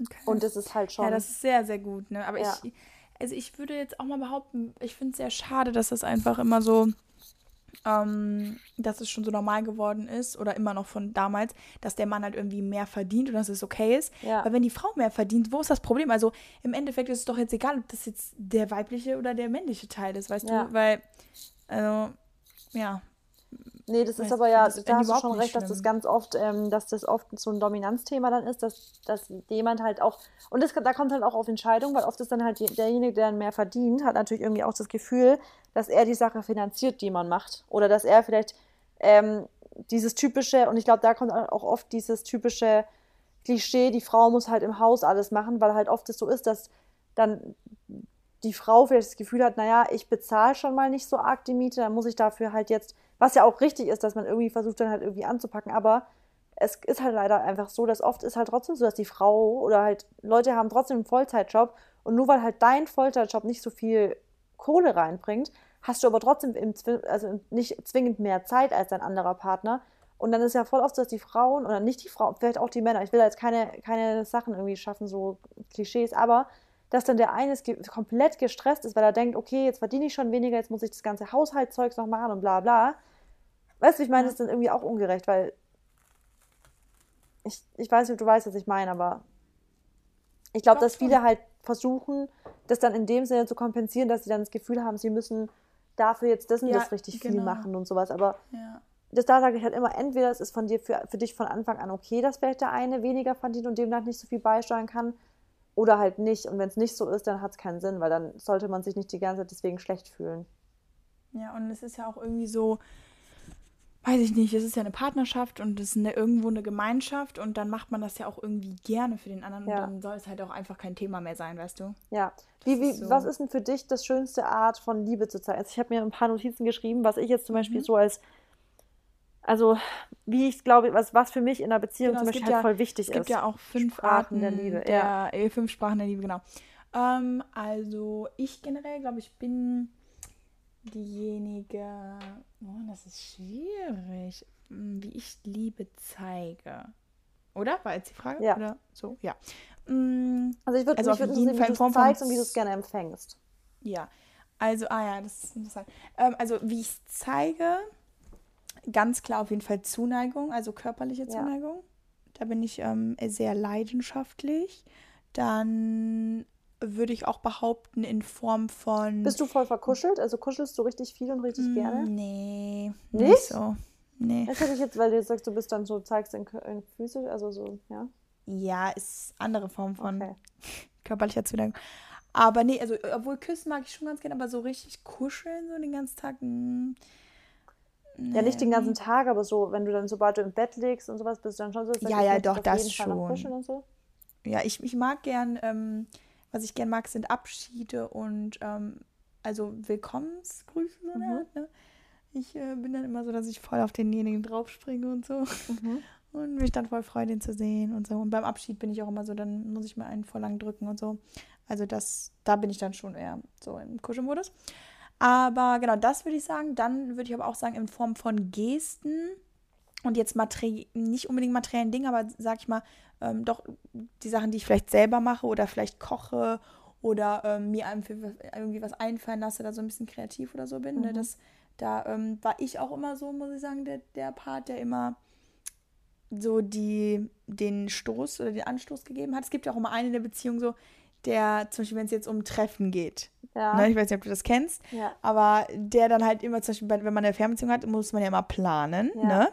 Okay. Und das ist halt schon. Ja, das ist sehr, sehr gut, ne? Aber ja. ich also ich würde jetzt auch mal behaupten, ich finde es sehr schade, dass das einfach immer so, ähm, dass es schon so normal geworden ist oder immer noch von damals, dass der Mann halt irgendwie mehr verdient und dass es okay ist. Ja. Weil wenn die Frau mehr verdient, wo ist das Problem? Also im Endeffekt ist es doch jetzt egal, ob das jetzt der weibliche oder der männliche Teil ist, weißt ja. du? Weil, also, ja, Nee, das ist aber ja, da hast du schon recht, dass das ganz oft, ähm, dass das oft so ein Dominanzthema dann ist, dass, dass jemand halt auch, und das, da kommt halt auch auf Entscheidung, weil oft ist dann halt derjenige, der dann mehr verdient, hat natürlich irgendwie auch das Gefühl, dass er die Sache finanziert, die man macht. Oder dass er vielleicht ähm, dieses typische, und ich glaube, da kommt auch oft dieses typische Klischee, die Frau muss halt im Haus alles machen, weil halt oft es so ist, dass dann die Frau vielleicht das Gefühl hat, naja, ich bezahle schon mal nicht so arg die Miete, dann muss ich dafür halt jetzt was ja auch richtig ist, dass man irgendwie versucht, dann halt irgendwie anzupacken. Aber es ist halt leider einfach so, dass oft ist halt trotzdem so, dass die Frau oder halt Leute haben trotzdem einen Vollzeitjob und nur weil halt dein Vollzeitjob nicht so viel Kohle reinbringt, hast du aber trotzdem im, also nicht zwingend mehr Zeit als dein anderer Partner. Und dann ist ja voll oft so, dass die Frauen, oder nicht die Frauen, vielleicht auch die Männer, ich will da jetzt keine, keine Sachen irgendwie schaffen, so Klischees, aber dass dann der eine komplett gestresst ist, weil er denkt, okay, jetzt verdiene ich schon weniger, jetzt muss ich das ganze Haushaltszeugs noch machen und bla bla. Weißt du, ich meine, das ist dann irgendwie auch ungerecht, weil ich, ich weiß nicht, ob du weißt, was ich meine, aber ich glaube, dass viele halt versuchen, das dann in dem Sinne zu kompensieren, dass sie dann das Gefühl haben, sie müssen dafür jetzt das und ja, das richtig genau. viel machen und sowas. Aber ja. das da sage ich halt immer, entweder es ist von dir für, für dich von Anfang an okay, dass vielleicht der eine weniger verdient und demnach nicht so viel beisteuern kann, oder halt nicht. Und wenn es nicht so ist, dann hat es keinen Sinn, weil dann sollte man sich nicht die ganze Zeit deswegen schlecht fühlen. Ja, und es ist ja auch irgendwie so, weiß ich nicht, es ist ja eine Partnerschaft und es ist eine, irgendwo eine Gemeinschaft und dann macht man das ja auch irgendwie gerne für den anderen Ja. und dann soll es halt auch einfach kein Thema mehr sein, weißt du? Ja. Wie, wie, ist so. Was ist denn für dich das schönste Art von Liebe zu zeigen? Also ich habe mir ein paar Notizen geschrieben, was ich jetzt zum Beispiel Mhm. so als, also wie ich glaube, was, was für mich in einer Beziehung Genau, zum Beispiel halt ja- voll wichtig Es gibt ist. ja auch fünf Sprachen Arten der Liebe, Der, ja. fünf Sprachen der Liebe, genau. Ähm, also ich generell glaube, ich bin diejenige, oh, das ist schwierig, hm, wie ich Liebe zeige. Oder? War jetzt die Frage? Ja. Oder so? Ja. Mm, Also ich würde Also mich würd jeden Fall wie du es zeigst und wie du es gerne empfängst. Ja, also, ah ja, das ist interessant. Ähm, also, wie ich es zeige, ganz klar auf jeden Fall Zuneigung, also körperliche Ja. Zuneigung. Da bin ich ähm, sehr leidenschaftlich. Dann würde ich auch behaupten, in Form von. Bist du voll verkuschelt? Also kuschelst du richtig viel und richtig Mm, gerne? Nee, Nicht? nicht so. Nee. Das hätte ich jetzt, weil du jetzt sagst, du bist dann so, zeigst in, in Füße, also so, ja. Ja, ist andere Form von Okay. [laughs] körperlicher Zuneigung. Aber nee, also, obwohl küssen mag ich schon ganz gerne, aber so richtig kuscheln, so den ganzen Tag. mm, Ja, nicht den nee. ganzen Tag, aber so, wenn du dann, sobald du im Bett liegst und sowas, bist du dann schon so, Ja, ja, doch, das schon. so. Ja, ich, ich mag gern, ähm, was ich gern mag, sind Abschiede und ähm, also Willkommensgrüße so eine Mhm. Art, ne? Ich äh, bin dann immer so, dass ich voll auf denjenigen draufspringe und so Mhm. [laughs] und mich dann voll freue, den zu sehen und so. Und beim Abschied bin ich auch immer so, dann muss ich mir einen voll lang drücken und so. Also das, da bin ich dann schon eher so im Kuschelmodus. Aber genau, das würde ich sagen. Dann würde ich aber auch sagen, in Form von Gesten und jetzt materi nicht unbedingt materiellen Dingen, aber sag ich mal, ähm, doch die Sachen, die ich vielleicht selber mache oder vielleicht koche oder ähm, mir irgendwie was einfallen lasse, da so ein bisschen kreativ oder so bin. Ne? Mhm. Das, da ähm, war ich auch immer so, muss ich sagen, der, der Part, der immer so die, den Stoß oder den Anstoß gegeben hat. Es gibt ja auch immer einen in der Beziehung so, der zum Beispiel, wenn es jetzt um Treffen geht, Ja. ne? ich weiß nicht, ob du das kennst, ja. aber der dann halt immer, zum Beispiel, bei- wenn man eine Fernbeziehung hat, muss man ja immer planen, Ja. ne?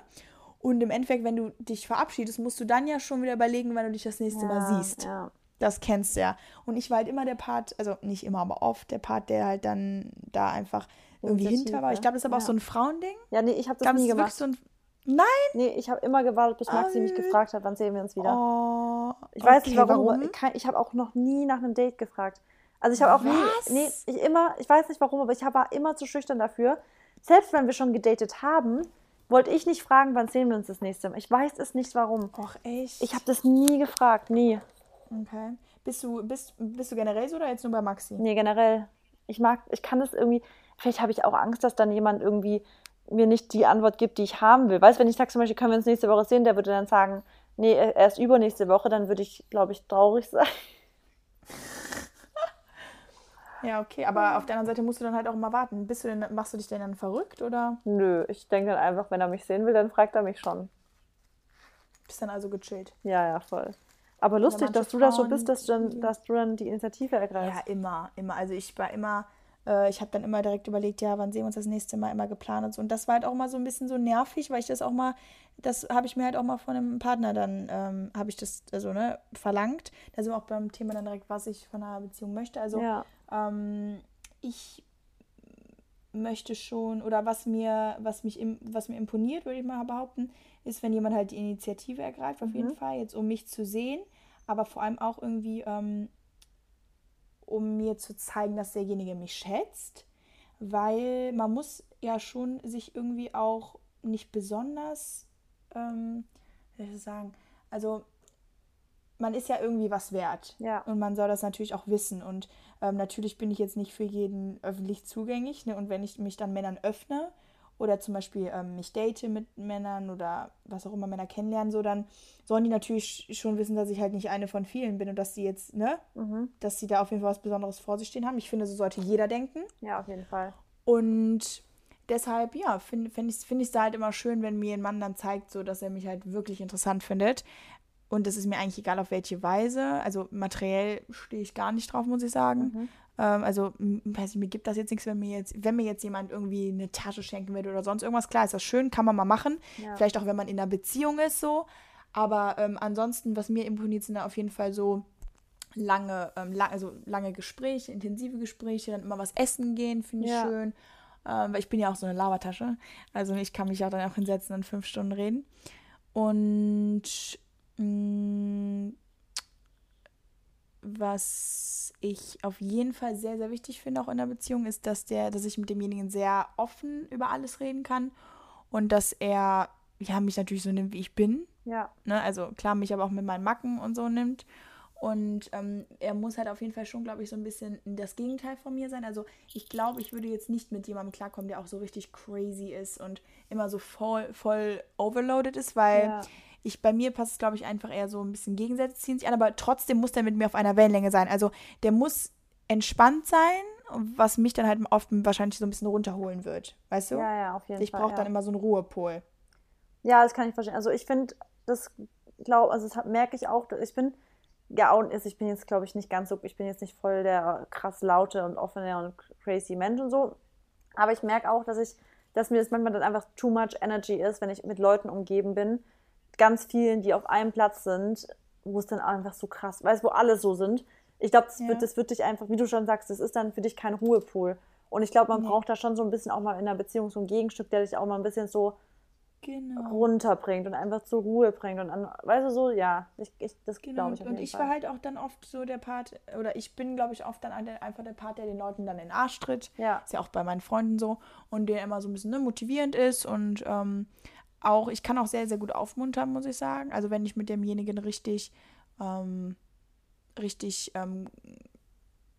Und im Endeffekt, wenn du dich verabschiedest, musst du dann ja schon wieder überlegen, wann du dich das nächste Mal ja, siehst. Ja. Das kennst du ja. Und ich war halt immer der Part, also nicht immer, aber oft der Part, der halt dann da einfach irgendwie hinter war. Ich glaube, das ist aber auch ja. so ein Frauending. ja, nee, ich habe Ich das glaube, das nie wirklich gemacht. so ein. Nein! Nee, ich habe immer gewartet, bis Maxi mich Ah, gefragt hat, wann sehen wir uns wieder. Oh, Ich weiß nicht okay, warum, aber kein- ich habe auch noch nie nach einem Date gefragt. Also ich habe auch Was? nie, nee, ich immer, ich weiß nicht warum, aber ich war immer zu schüchtern dafür. Selbst wenn wir schon gedatet haben, wollte ich nicht fragen, wann sehen wir uns das nächste Mal. Ich weiß es nicht warum. Och, echt? Ich habe das nie gefragt, nie. Okay. Bist du, bist, bist du generell so oder jetzt nur bei Maxi? Nee, generell. Ich mag, ich kann das irgendwie, vielleicht habe ich auch Angst, dass dann jemand irgendwie mir nicht die Antwort gibt, die ich haben will. Weißt du, wenn ich sage zum Beispiel, können wir uns nächste Woche sehen, der würde dann sagen, nee, erst übernächste Woche, dann würde ich, glaube ich, traurig [laughs] sein. Ja, okay. Aber auf der anderen Seite musst du dann halt auch mal warten. Bist du denn, machst du dich denn dann verrückt oder Nö, ich denke dann einfach, wenn er mich sehen will, dann fragt er mich schon. bist dann also gechillt? Ja, ja, voll. Aber lustig, dass du da so bist, dass du dann, dass du dann die Initiative Ja, ergreifst. immer, immer. Also ich war immer, äh, ich habe dann immer direkt überlegt, ja, wann sehen wir uns das nächste Mal immer geplant und so. Und das war halt auch mal so ein bisschen so nervig, weil ich das auch mal, das habe ich mir halt auch mal von einem Partner dann, ähm, habe ich das, also, ne, verlangt. Da sind wir auch beim Thema dann direkt, was ich von einer Beziehung möchte. Also Ja, ähm, ich möchte schon, oder was mir, was mich, im, was mir imponiert, würde ich mal behaupten, ist, wenn jemand halt die Initiative ergreift, auf jeden Mhm. Fall, jetzt um mich zu sehen, aber vor allem auch irgendwie, ähm, um mir zu zeigen, dass derjenige mich schätzt, weil man muss ja schon sich irgendwie auch nicht besonders, ähm, wie soll ich sagen, also man ist ja irgendwie was wert. Ja. Und man soll das natürlich auch wissen. Und ähm, natürlich bin ich jetzt nicht für jeden öffentlich zugänglich. Ne? Und wenn ich mich dann Männern öffne oder zum Beispiel ähm, mich date mit Männern oder was auch immer Männer kennenlernen, so dann sollen die natürlich schon wissen, dass ich halt nicht eine von vielen bin und dass sie jetzt, ne, mhm. dass sie da auf jeden Fall was Besonderes vor sich stehen haben. Ich finde, so sollte jeder denken. ja, auf jeden Fall. Und deshalb, ja, finde find ich es find da halt immer schön, wenn mir ein Mann dann zeigt, so dass er mich halt wirklich interessant findet. Und das ist mir eigentlich egal, auf welche Weise. Also materiell stehe ich gar nicht drauf, muss ich sagen. Mhm. Ähm, also, weiß ich, mir gibt das jetzt nichts, wenn mir jetzt, wenn mir jetzt jemand irgendwie eine Tasche schenken würde oder sonst irgendwas. Klar, ist das schön, kann man mal machen. Ja. Vielleicht auch, wenn man in einer Beziehung ist, so. Aber ähm, ansonsten, was mir imponiert, sind da auf jeden Fall so lange, ähm, lang, also lange Gespräche, intensive Gespräche, dann immer was essen gehen, finde ich ja. schön. Ähm, weil ich bin ja auch so eine Labertasche. Also ich kann mich auch dann auch hinsetzen und fünf Stunden reden. Und was ich auf jeden Fall sehr, sehr wichtig finde, auch in der Beziehung, ist, dass der, dass ich mit demjenigen sehr offen über alles reden kann und dass er ja mich natürlich so nimmt, wie ich bin. Ja. Ne? Also klar, mich aber auch mit meinen Macken und so nimmt. Und ähm, er muss halt auf jeden Fall schon, glaube ich, so ein bisschen das Gegenteil von mir sein. Also ich glaube, ich würde jetzt nicht mit jemandem klarkommen, der auch so richtig crazy ist und immer so voll, voll overloaded ist, weil ja. Ich bei mir passt es, glaube ich, einfach eher so ein bisschen Gegensätze ziehen sich an, aber trotzdem muss der mit mir auf einer Wellenlänge sein. Also der muss entspannt sein, was mich dann halt oft wahrscheinlich so ein bisschen runterholen wird. Weißt du? Ja, ja, auf jeden ich Fall. Ich brauche ja. dann immer so einen Ruhepol. Ja, das kann ich verstehen. Also ich finde, das glaube, also das merke ich auch, ich bin ja, und ist, ich bin jetzt, glaube ich, nicht ganz so, ich bin jetzt nicht voll der krass laute und offene und crazy Mensch und so. Aber ich merke auch, dass ich, dass mir das manchmal dann einfach too much energy ist, wenn ich mit Leuten umgeben bin. Ganz vielen, die auf einem Platz sind, wo es dann einfach so krass, weißt wo alle so sind. Ich glaube, das, ja. wird, das wird dich einfach, wie du schon sagst, das ist dann für dich kein Ruhepol. Und ich glaube, man nee. braucht da schon so ein bisschen auch mal in einer Beziehung so ein Gegenstück, der dich auch mal ein bisschen so genau. runterbringt und einfach zur Ruhe bringt. Und an, weißt du so, ja, ich, ich, das genau. glaube ich. Und ich Fall. war halt auch dann oft so der Part, oder ich bin, glaube ich, oft dann einfach der Part, der den Leuten dann in den Arsch tritt. Ja. Ist ja auch bei meinen Freunden so. Und der immer so ein bisschen ne, motivierend ist und ähm, auch, ich kann auch sehr, sehr gut aufmuntern, muss ich sagen. Also wenn ich mit demjenigen richtig, ähm, richtig ähm,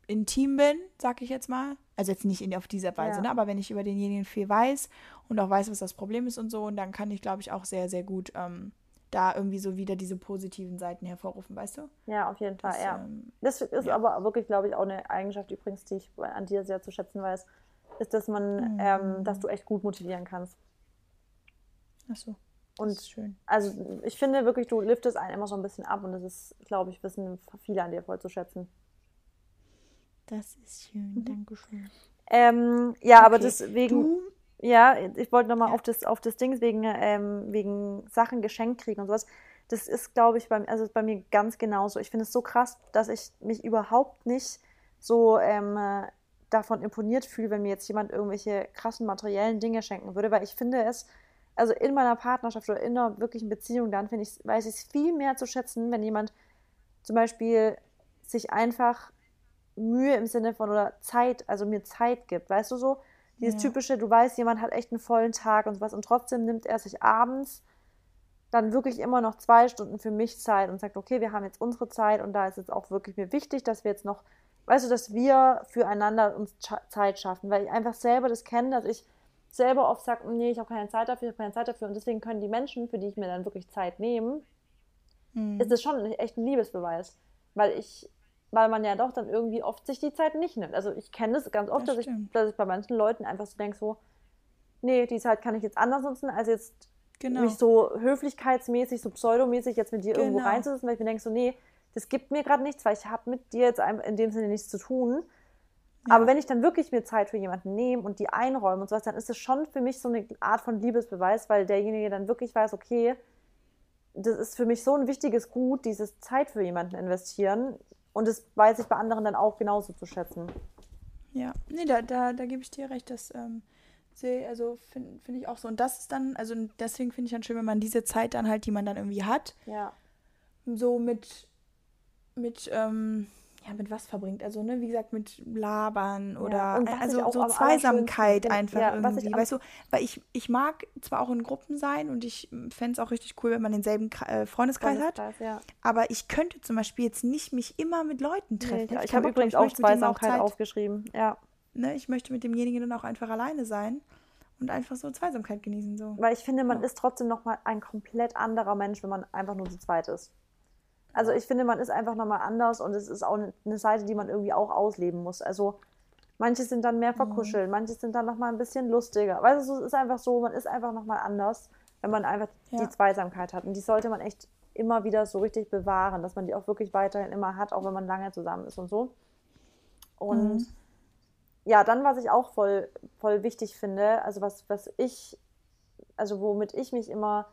intim bin, sag ich jetzt mal. Also jetzt nicht in, auf diese Weise, ja. ne? aber wenn ich über denjenigen viel weiß und auch weiß, was das Problem ist und so, und dann kann ich, glaube ich, auch sehr, sehr gut ähm, da irgendwie so wieder diese positiven Seiten hervorrufen, weißt du? Ja, auf jeden Fall, das, ja. Ähm, das ist ja. aber wirklich, glaube ich, auch eine Eigenschaft übrigens, die ich an dir sehr zu schätzen weiß, ist, dass man, mhm. dass du echt gut motivieren kannst. Ach so. Und schön. Also ich finde wirklich, du liftest einen immer so ein bisschen ab und das ist, glaube ich, wissen viele an dir voll zu schätzen. Das ist schön, mhm. Dankeschön. Ähm, ja, okay. aber deswegen. Du? Ja, ich wollte nochmal ja. auf das, auf das Ding wegen, ähm, wegen Sachen geschenkt kriegen und sowas. Das ist, glaube ich, bei, also bei mir ganz genauso. Ich finde es so krass, dass ich mich überhaupt nicht so ähm, davon imponiert fühle, wenn mir jetzt jemand irgendwelche krassen materiellen Dinge schenken würde, weil ich finde es, also in meiner Partnerschaft oder in einer wirklichen Beziehung, dann finde ich, weiß ich es viel mehr zu schätzen, wenn jemand zum Beispiel sich einfach Mühe im Sinne von oder Zeit, also mir Zeit gibt, weißt du so? Dieses ja. typische, du weißt, jemand hat echt einen vollen Tag und sowas und trotzdem nimmt er sich abends dann wirklich immer noch zwei Stunden für mich Zeit und sagt, okay, wir haben jetzt unsere Zeit und da ist es auch wirklich mir wichtig, dass wir jetzt noch, weißt du, dass wir füreinander uns Zeit schaffen, weil ich einfach selber das kenne, dass ich selber oft sage, nee, ich habe keine Zeit dafür, ich habe keine Zeit dafür und deswegen können die Menschen, für die ich mir dann wirklich Zeit nehme, hm. ist es schon echt ein Liebesbeweis, weil ich weil man ja doch dann irgendwie oft sich die Zeit nicht nimmt. Also ich kenne das ganz oft, das dass, ich, dass ich bei manchen Leuten einfach so denke, so, nee, die Zeit kann ich jetzt anders nutzen, als jetzt genau. mich so höflichkeitsmäßig, so pseudomäßig jetzt mit dir genau. irgendwo reinzusetzen, weil ich mir denke, so, nee, das gibt mir gerade nichts, weil ich habe mit dir jetzt in dem Sinne nichts zu tun. Ja. Aber wenn ich dann wirklich mir Zeit für jemanden nehme und die einräume und sowas, dann ist es schon für mich so eine Art von Liebesbeweis, weil derjenige dann wirklich weiß, okay, das ist für mich so ein wichtiges Gut, dieses Zeit für jemanden investieren. Und das weiß ich bei anderen dann auch genauso zu schätzen. Ja, nee, da, da, da gebe ich dir recht, das ähm, also finde find ich auch so. Und das ist dann, also deswegen finde ich dann schön, wenn man diese Zeit dann halt, die man dann irgendwie hat, ja. so mit, mit, ähm, ja, mit was verbringt. Also, ne, wie gesagt, mit Labern oder ja, also so Zweisamkeit einfach ja, irgendwie. Weißt du, weil ich, ich mag zwar auch in Gruppen sein und ich fände es auch richtig cool, wenn man denselben äh, Freundeskreis, Freundeskreis, hat. Ja. Aber ich könnte zum Beispiel jetzt nicht mich immer mit Leuten treffen. Nee, ich, ich habe übrigens auch Zweisamkeit aufgeschrieben, ja. Ne, ich möchte mit demjenigen dann auch einfach alleine sein und einfach so Zweisamkeit genießen. So. Weil ich finde, man ist trotzdem nochmal ein komplett anderer Mensch, wenn man einfach nur zu zweit ist. Also ich finde, man ist einfach nochmal anders und es ist auch eine Seite, die man irgendwie auch ausleben muss. Also manche sind dann mehr verkuschelt, mhm. manche sind dann nochmal ein bisschen lustiger. Weißt du, es ist einfach so, man ist einfach nochmal anders, wenn man einfach ja. die Zweisamkeit hat. Und die sollte man echt immer wieder so richtig bewahren, dass man die auch wirklich weiterhin immer hat, auch wenn man lange zusammen ist und so. Und mhm. ja, dann, was ich auch voll, voll wichtig finde, also was, was ich, also womit ich mich immer,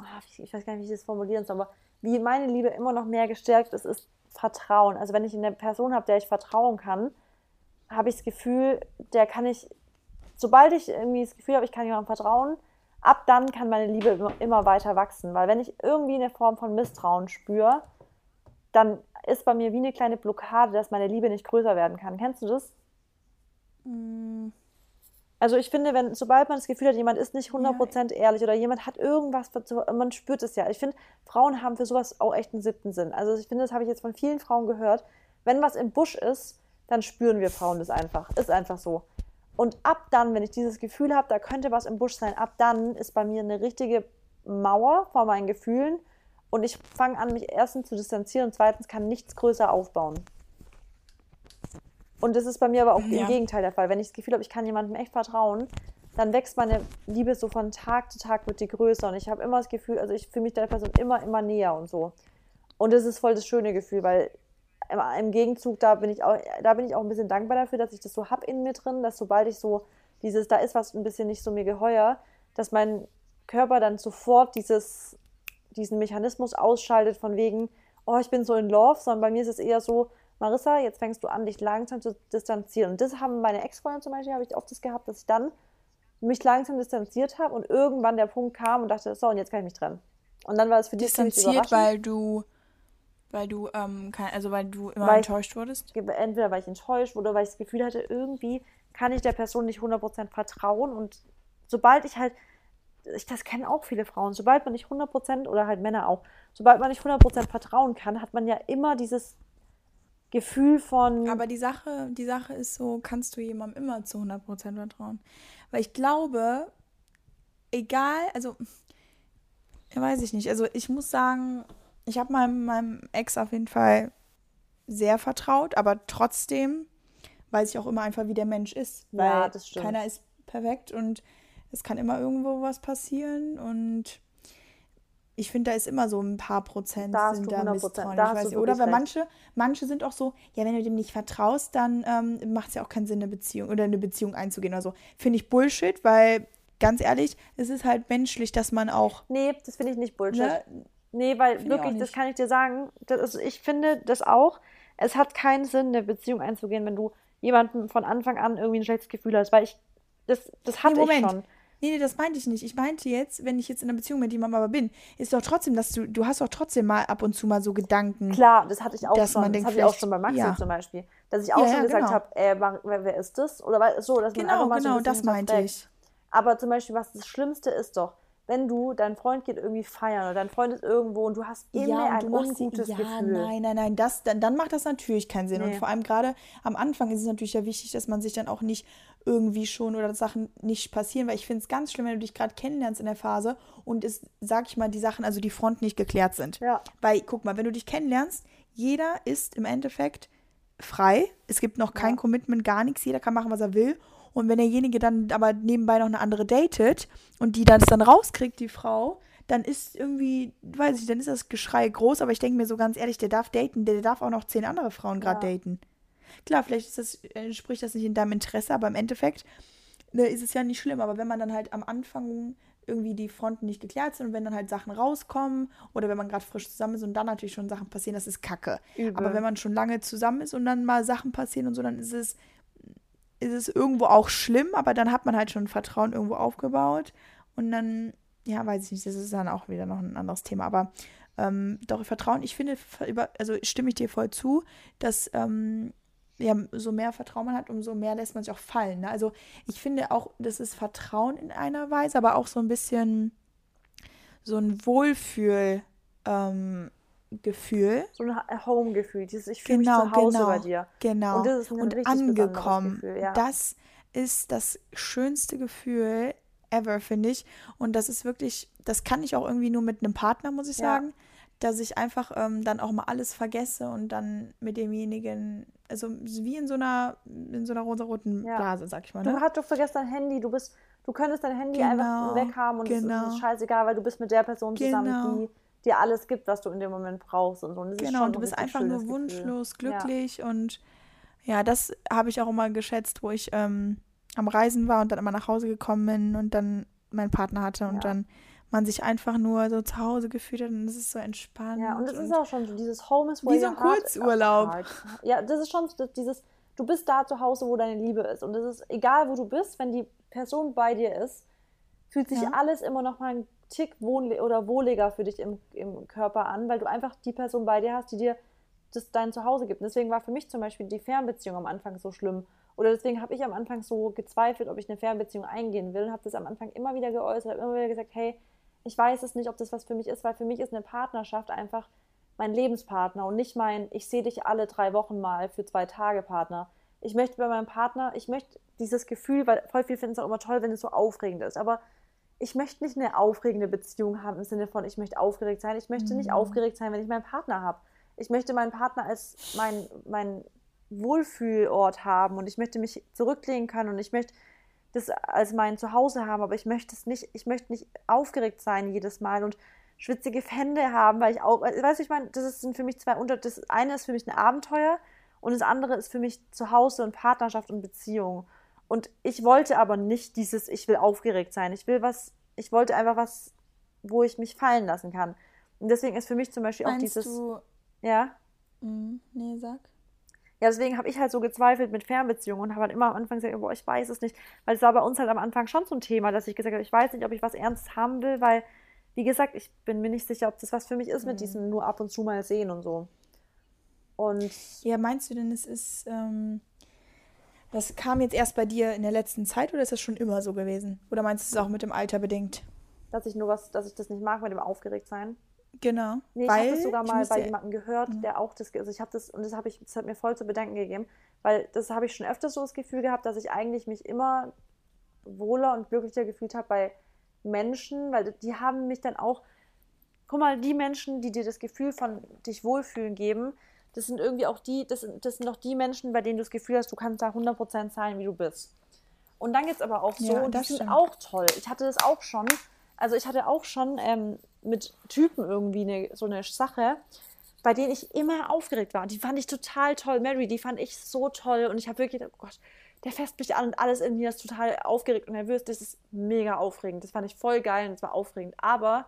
oh, ich weiß gar nicht, wie ich das formulieren soll, aber wie meine Liebe immer noch mehr gestärkt ist, ist Vertrauen. Also wenn ich eine Person habe, der ich vertrauen kann, habe ich das Gefühl, der kann ich, sobald ich irgendwie das Gefühl habe, ich kann jemandem vertrauen, ab dann kann meine Liebe immer, weiter wachsen. Weil wenn ich irgendwie eine Form von Misstrauen spüre, dann ist bei mir wie eine kleine Blockade, dass meine Liebe nicht größer werden kann. Kennst du das? Mm. Also ich finde, wenn, sobald man das Gefühl hat, jemand ist nicht 100% ja. ehrlich oder jemand hat irgendwas, man spürt es ja. Ich finde, Frauen haben für sowas auch echt einen siebten Sinn. Also ich finde, das habe ich jetzt von vielen Frauen gehört. Wenn was im Busch ist, dann spüren wir Frauen das einfach. Ist einfach so. Und ab dann, wenn ich dieses Gefühl habe, da könnte was im Busch sein, ab dann ist bei mir eine richtige Mauer vor meinen Gefühlen und ich fange an, mich erstens zu distanzieren und zweitens kann nichts größer aufbauen. Und das ist bei mir aber auch ja. im Gegenteil der Fall. Wenn ich das Gefühl habe, ich kann jemandem echt vertrauen, dann wächst meine Liebe so von Tag zu Tag wird die größer und ich habe immer das Gefühl, also ich fühle mich der Person immer, immer näher und so. Und das ist voll das schöne Gefühl, weil im Gegenzug, da bin ich auch, da bin ich auch ein bisschen dankbar dafür, dass ich das so habe in mir drin, dass sobald ich so dieses, da ist was ein bisschen nicht so mir geheuer, dass mein Körper dann sofort dieses, diesen Mechanismus ausschaltet von wegen, oh, ich bin so in Love, sondern bei mir ist es eher so, Marissa, jetzt fängst du an, dich langsam zu distanzieren. Und das haben meine Ex-Freunde zum Beispiel, habe ich oft das gehabt, dass ich dann mich langsam distanziert habe und irgendwann der Punkt kam und dachte, so, und jetzt kann ich mich trennen. Und dann war es für dich Distanziert, weil du weil du, ähm, kann, also weil du immer weil enttäuscht wurdest? Entweder weil ich enttäuscht wurde oder weil ich das Gefühl hatte, irgendwie kann ich der Person nicht 100% vertrauen. Und sobald ich halt, ich, das kennen auch viele Frauen, sobald man nicht 100% oder halt Männer auch, sobald man nicht 100% vertrauen kann, hat man ja immer dieses Gefühl von. Aber die Sache, die Sache ist so, kannst du jemandem immer zu 100% vertrauen? Weil ich glaube, egal, also, weiß ich nicht. Also ich muss sagen, ich habe meinem, meinem Ex auf jeden Fall sehr vertraut, aber trotzdem weiß ich auch immer einfach, wie der Mensch ist. Weil ja, das stimmt. keiner ist perfekt und es kann immer irgendwo was passieren und ich finde, da ist immer so ein paar Prozent da sind da misstrauisch. Da weiß oder weil manche, manche sind auch so, ja, wenn du dem nicht vertraust, dann ähm, macht es ja auch keinen Sinn, eine Beziehung oder eine Beziehung einzugehen oder so. Finde ich Bullshit, weil ganz ehrlich, es ist halt menschlich, dass man auch. Nee, das finde ich nicht Bullshit. Ne, Nee, weil wirklich, das kann ich dir sagen, das ist, ich finde das auch. Es hat keinen Sinn, eine Beziehung einzugehen, wenn du jemanden von Anfang an irgendwie ein schlechtes Gefühl hast, weil ich, das, das hatte nee, Moment. ich schon. Nee, nee, das meinte ich nicht. Ich meinte jetzt, wenn ich jetzt in einer Beziehung mit jemandem aber bin, ist doch trotzdem, dass du, du hast doch trotzdem mal ab und zu mal so Gedanken. Klar, das hatte ich auch schon. das hatte ich auch schon bei Maxi ja. zum Beispiel. Dass ich auch ja, schon ja, gesagt genau. habe, äh, wer, wer, ist das? Oder so, dass genau, man einfach mal genau, so das meinte ich. Aber zum Beispiel, was das Schlimmste ist doch, wenn du, dein Freund geht irgendwie feiern oder dein Freund ist irgendwo und du hast immer ja, ein ungutes ja, Gefühl. Nein, nein, nein, das, dann, dann macht das natürlich keinen Sinn. Nee. Und vor allem gerade am Anfang ist es natürlich ja wichtig, dass man sich dann auch nicht irgendwie schon oder Sachen nicht passieren, weil ich finde es ganz schlimm, wenn du dich gerade kennenlernst in der Phase und es, sag ich mal, die Sachen, also die Fronten nicht geklärt sind. Ja. Weil, guck mal, wenn du dich kennenlernst, jeder ist im Endeffekt frei. Es gibt noch kein ja. Commitment, gar nichts. Jeder kann machen, was er will. Und wenn derjenige dann aber nebenbei noch eine andere datet und die das dann rauskriegt, die Frau, dann ist irgendwie, weiß ich, dann ist das Geschrei groß, aber ich denke mir so ganz ehrlich, der darf daten, der darf auch noch zehn andere Frauen gerade ja. daten. Klar, vielleicht ist das, entspricht das nicht in deinem Interesse, aber im Endeffekt ne, ist es ja nicht schlimm. Aber wenn man dann halt am Anfang irgendwie die Fronten nicht geklärt sind und wenn dann halt Sachen rauskommen oder wenn man gerade frisch zusammen ist und dann natürlich schon Sachen passieren, das ist Kacke. Übel. Aber wenn man schon lange zusammen ist und dann mal Sachen passieren und so, dann ist es ist es irgendwo auch schlimm, aber dann hat man halt schon Vertrauen irgendwo aufgebaut. Und dann, ja, weiß ich nicht, das ist dann auch wieder noch ein anderes Thema. Aber ähm, doch, Vertrauen, ich finde, also stimme ich dir voll zu, dass ähm, ja, so mehr Vertrauen man hat, umso mehr lässt man sich auch fallen. Ne? Also ich finde auch, das ist Vertrauen in einer Weise, aber auch so ein bisschen so ein Wohlfühl. Ähm, Gefühl. So ein Home-Gefühl, dieses ich fühle genau, mich zu Hause genau, bei dir. Genau. Und, das ist ein und angekommen. Gefühl, ja. Das ist das schönste Gefühl ever, finde ich. Und das ist wirklich, das kann ich auch irgendwie nur mit einem Partner, muss ich ja. sagen, dass ich einfach ähm, dann auch mal alles vergesse und dann mit demjenigen, also wie in so einer, in so einer rosa-roten ja. Blase, sag ich mal. Ne? Du, hast, du vergisst dein Handy, du bist, du könntest dein Handy genau, einfach weghaben und genau. es ist genau. scheißegal, weil du bist mit der Person zusammen, genau. die dir alles gibt, was du in dem Moment brauchst und so. Und genau, und du bist einfach nur wunschlos Gefühl. glücklich ja. und Ja, das habe ich auch immer geschätzt, wo ich ähm, am Reisen war und dann immer nach Hause gekommen bin und dann meinen Partner hatte und Ja. dann man sich einfach nur so zu Hause gefühlt hat und es ist so entspannt. Ja, und es ist auch schon so dieses Home is Wie where so your ein Kurzurlaub. Ja, das ist schon so dieses, du bist da zu Hause, wo deine Liebe ist. Und es ist egal, wo du bist, wenn die Person bei dir ist, fühlt sich Ja. alles immer noch mal ein Tick wohnli oder wohliger für dich im, im Körper an, weil du einfach die Person bei dir hast, die dir das dein Zuhause gibt. Deswegen war für mich zum Beispiel die Fernbeziehung am Anfang so schlimm. Oder deswegen habe ich am Anfang so gezweifelt, ob ich eine Fernbeziehung eingehen will und habe das am Anfang immer wieder geäußert, habe immer wieder gesagt, hey, ich weiß es nicht, ob das was für mich ist, weil für mich ist eine Partnerschaft einfach mein Lebenspartner und nicht mein, ich sehe dich alle drei Wochen mal für zwei Tage Partner. Ich möchte bei meinem Partner, ich möchte dieses Gefühl, weil voll viel finden es auch immer toll, wenn es so aufregend ist, aber ich möchte nicht eine aufregende Beziehung haben im Sinne von, ich möchte aufgeregt sein. Ich möchte nicht aufgeregt sein, wenn ich meinen Partner habe. Ich möchte meinen Partner als mein, mein Wohlfühlort haben und ich möchte mich zurücklehnen können und ich möchte das als mein Zuhause haben, aber ich möchte es nicht, ich möchte nicht aufgeregt sein jedes Mal und schwitzige Hände haben, weil ich auch, weißt du, ich meine, das sind für mich zwei Unter, das eine ist für mich ein Abenteuer und das andere ist für mich Zuhause und Partnerschaft und Beziehung. Und ich wollte aber nicht dieses, ich will aufgeregt sein. Ich will was, ich wollte einfach was, wo ich mich fallen lassen kann. Und deswegen ist für mich zum Beispiel auch Meinst dieses, du, ja, Mm, nee, sag. ja, deswegen habe ich halt so gezweifelt mit Fernbeziehungen und habe halt immer am Anfang gesagt, boah, ich weiß es nicht. Weil es war bei uns halt am Anfang schon so ein Thema, dass ich gesagt habe, ich weiß nicht, ob ich was ernst haben will, weil, wie gesagt, ich bin mir nicht sicher, ob das was für mich ist mit diesem nur ab und zu mal sehen und so. Und Ja, meinst du denn, es ist, ähm, das kam jetzt erst bei dir in der letzten Zeit oder ist das schon immer so gewesen? Oder meinst du, es auch mit dem Alter bedingt? dass ich nur was, dass ich das nicht mag mit dem Aufgeregtsein. Genau. Nee, ich habe das sogar mal bei jemandem gehört, der auch das, also ich habe das, und das habe ich, das hat mir voll zu bedenken gegeben, weil das habe ich schon öfters so das Gefühl gehabt, dass ich eigentlich mich immer wohler und glücklicher gefühlt habe bei Menschen, weil die haben mich dann auch, guck mal, die Menschen, die dir das Gefühl von dich wohlfühlen geben, das sind irgendwie auch die, das, sind- das sind auch die Menschen, bei denen du das Gefühl hast, du kannst da 100% sein, wie du bist. Und dann gibt es aber auch so, Ja, die das sind stimmt. auch toll. Ich hatte das auch schon, also ich hatte auch schon ähm, mit Typen irgendwie eine, so eine Sache, bei denen ich immer aufgeregt war. Und die fand ich total toll. Mary, die fand ich so toll. Und ich habe wirklich gedacht, oh Gott, der fässt mich an und alles in mir ist total aufgeregt und nervös. Das ist mega aufregend. Das fand ich voll geil und es war aufregend. Aber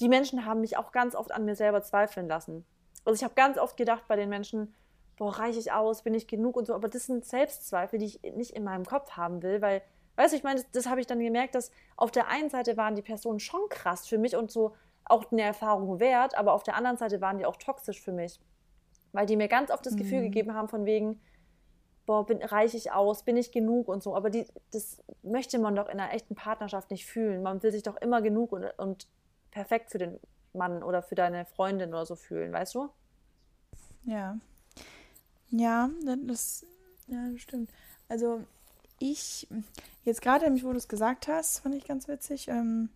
die Menschen haben mich auch ganz oft an mir selber zweifeln lassen. Also ich habe ganz oft gedacht bei den Menschen, boah, reiche ich aus, bin ich genug und so. Aber das sind Selbstzweifel, die ich nicht in meinem Kopf haben will, weil, weißt du, ich meine, das, das habe ich dann gemerkt, dass auf der einen Seite waren die Personen schon krass für mich und so auch eine Erfahrung wert, aber auf der anderen Seite waren die auch toxisch für mich. Weil die mir ganz oft das Gefühl gegeben haben von wegen, boah, bin, reiche ich aus, bin ich genug und so. Aber die, das möchte man doch in einer echten Partnerschaft nicht fühlen. Man will sich doch immer genug und, und perfekt für den Mann oder für deine Freundin oder so fühlen, weißt du? Ja. Ja, das, ja, das stimmt. Also ich, jetzt gerade nämlich, wo du es gesagt hast, fand ich ganz witzig, ähm,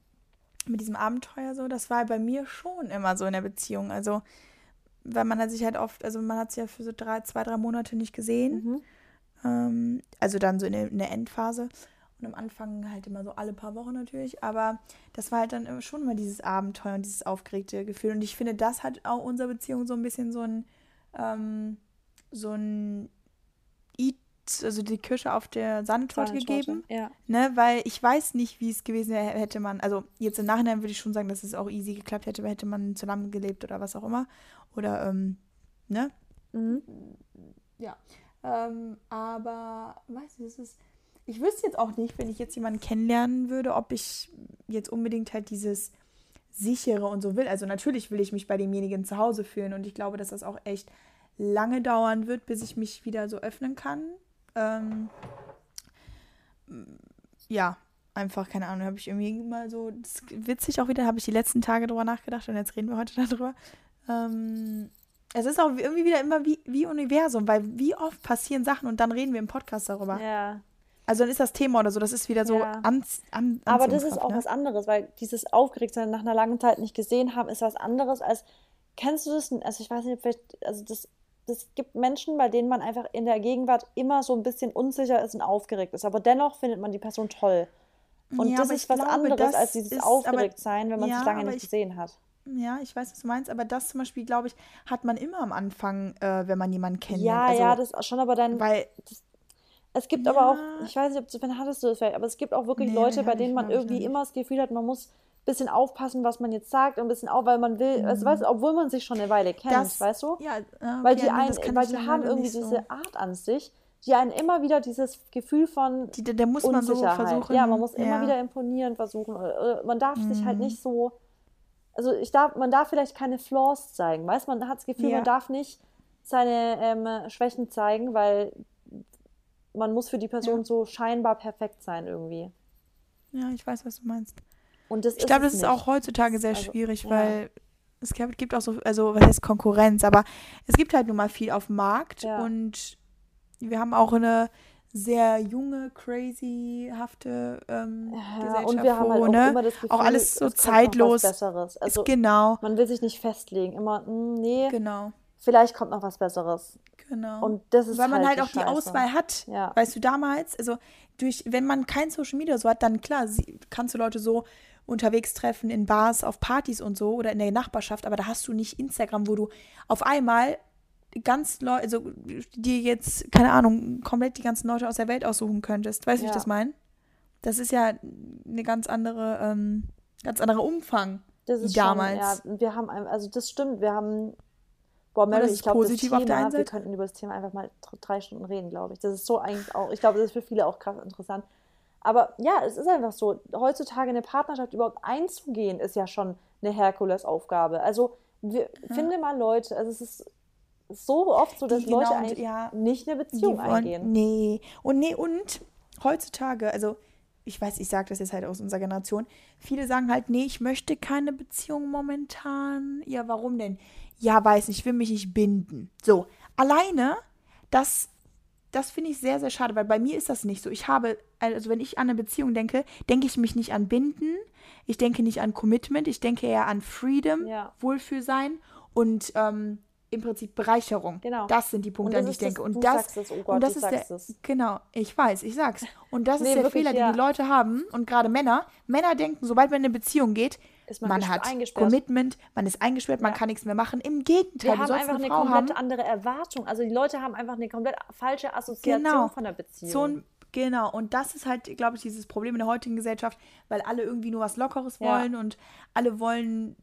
mit diesem Abenteuer so, das war bei mir schon immer so in der Beziehung. Also, weil man hat sich halt oft, also man hat sich ja für so drei, zwei, drei Monate nicht gesehen. Mhm. Ähm, also dann so in der, in der Endphase. Und am Anfang halt immer so alle paar Wochen natürlich. Aber das war halt dann schon immer dieses Abenteuer und dieses aufgeregte Gefühl. Und ich finde, das hat auch unserer Beziehung so ein bisschen so ein, ähm, so ein Eat, also die Kirsche auf der Sahnetorte gegeben. Ja. Ne, weil ich weiß nicht, wie es gewesen wäre, hätte man, also jetzt im Nachhinein würde ich schon sagen, dass es auch easy geklappt hätte, hätte man zusammengelebt oder was auch immer. Oder, ähm, ne? Mhm. Ja. Ähm, aber, weißt du, es ist, ich wüsste jetzt auch nicht, wenn ich jetzt jemanden kennenlernen würde, ob ich jetzt unbedingt halt dieses sichere und so will. Also natürlich will ich mich bei demjenigen zu Hause fühlen und ich glaube, dass das auch echt lange dauern wird, bis ich mich wieder so öffnen kann. Ähm, ja, einfach, keine Ahnung, habe ich irgendwie mal so, das ist witzig auch wieder, habe ich die letzten Tage drüber nachgedacht und jetzt reden wir heute [laughs] darüber. Ähm, es ist auch irgendwie wieder immer wie, wie Universum, weil wie oft passieren Sachen und dann reden wir im Podcast darüber. ja. Also dann ist das Thema oder so, das ist wieder so Ja. an, an, Aber das ist auch ne? was anderes, weil dieses Aufgeregtsein nach einer langen Zeit nicht gesehen haben, ist was anderes als, kennst du das? Also ich weiß nicht, vielleicht, also das, das gibt Menschen, bei denen man einfach in der Gegenwart immer so ein bisschen unsicher ist und aufgeregt ist, aber dennoch findet man die Person toll. Und Ja, das ist was glaube, anderes als dieses ist- aber- Aufgeregtsein, wenn man ja, sich lange nicht ich- gesehen hat. Ja, ich weiß, was du meinst, aber das zum Beispiel, glaube ich, hat man immer am Anfang, äh, wenn man jemanden kennt. Ja, also, ja, das schon, aber dann. Weil, das, es gibt Ja. aber auch, ich weiß nicht, ob du, wann hattest du das vielleicht, aber es gibt auch wirklich Nee, Leute, bei denen man irgendwie nicht. immer das Gefühl hat, man muss ein bisschen aufpassen, was man jetzt sagt und ein bisschen auf, weil man will, also, weißt, du, obwohl man sich schon eine Weile kennt, Mhm. Das- weißt du? ja, Weil okay, die, nee, einen, weil die haben irgendwie so. diese Art an sich, die einen immer wieder dieses Gefühl von Die, da muss man so versuchen. ja, man muss immer ja. wieder imponieren versuchen. Man darf sich halt Mhm. nicht so. Also ich darf, man darf vielleicht keine Flaws zeigen, weißt man hat das Gefühl, Ja. man darf nicht seine ähm, Schwächen zeigen, weil man muss für die Person Ja. so scheinbar perfekt sein irgendwie. Ja, ich weiß, was du meinst. Und das Ich glaube, das ist nicht. auch heutzutage sehr Also, schwierig, ja. weil es gibt, auch so, also was heißt Konkurrenz, aber es gibt halt nun mal viel auf dem Markt Ja. und wir haben auch eine sehr junge, crazyhafte ähm, ja, Gesellschaft, und wir haben halt auch ne? immer das Gefühl, auch alles so es kommt noch zeitlos. Besseres. ist Also genau, man will sich nicht festlegen. Immer, mm, nee, genau, vielleicht kommt noch was Besseres. Genau. Und das ist weil man halt, die auch die. Auswahl hat. Ja. Weißt du, damals, also durch, wenn man kein Social Media so hat, dann klar, sie, kannst du Leute so unterwegs treffen, in Bars, auf Partys und so oder in der Nachbarschaft, aber da hast du nicht Instagram, wo du auf einmal ganz Leute, also dir jetzt, keine Ahnung, komplett die ganzen Leute aus der Welt aussuchen könntest. Weißt du, wie ich Ja. das meine? Das ist ja eine ganz andere, ähm, ganz anderer Umfang Das wie ist damals. Schon, ja, wir haben, also das stimmt, wir haben, boah, Mary, ich glaube, das Thema, wir könnten über das Thema einfach mal dr- drei Stunden reden, glaube ich. Das ist so eigentlich auch, ich glaube, das ist für viele auch krass interessant. Aber ja, es ist einfach so, heutzutage eine Partnerschaft überhaupt einzugehen, ist ja schon eine Herkulesaufgabe. Also, wir, finde mal Leute, also es ist so oft so, dass Die Leute genau, ja, nicht eine Beziehung wollen- eingehen. Nee. Und nee, und heutzutage, also ich weiß, ich sage das jetzt halt aus unserer Generation, viele sagen halt, nee, ich möchte keine Beziehung momentan. Ja, warum denn? Ja, weiß nicht, ich will mich nicht binden. So, alleine, das, das finde ich sehr, sehr schade, weil bei mir ist das nicht so. Ich habe, also wenn ich an eine Beziehung denke, denke ich mich nicht an Binden, ich denke nicht an Commitment, ich denke eher an Freedom, Ja. Wohlfühlsein und ähm, im Prinzip Bereicherung. Genau. Das sind die Punkte, an die ich ist das- denke. Und das, es, oh und das ist der, es. genau, ich weiß, ich sag's. Und das ist Nee, der wirklich, Fehler, ja. den die Leute haben. Und gerade Männer, Männer denken, sobald man in eine Beziehung geht, Ist man man, hat eingesperrt. Commitment, man ist eingesperrt, man Ja. kann nichts mehr machen. Im Gegenteil, Wir du haben einfach eine eine komplett haben. andere Erwartung. Also die Leute haben einfach eine komplett falsche Assoziation Genau. von der Beziehung. So ein, genau, und das ist halt, glaube ich, dieses Problem in der heutigen Gesellschaft, weil alle irgendwie nur was Lockeres Ja. wollen und alle wollen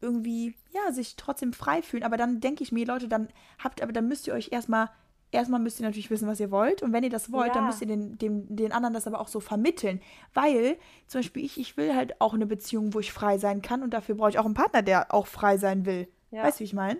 irgendwie, ja, sich trotzdem frei fühlen. Aber dann denke ich mir, Leute, dann habt, aber dann müsst ihr euch erstmal, erstmal müsst ihr natürlich wissen, was ihr wollt. Und wenn ihr das wollt, dann Ja. müsst ihr den, dem, den anderen das aber auch so vermitteln. Weil, zum Beispiel, ich, ich will halt auch eine Beziehung, wo ich frei sein kann und dafür brauche ich auch einen Partner, der auch frei sein will. Ja. Weißt du, wie ich meine?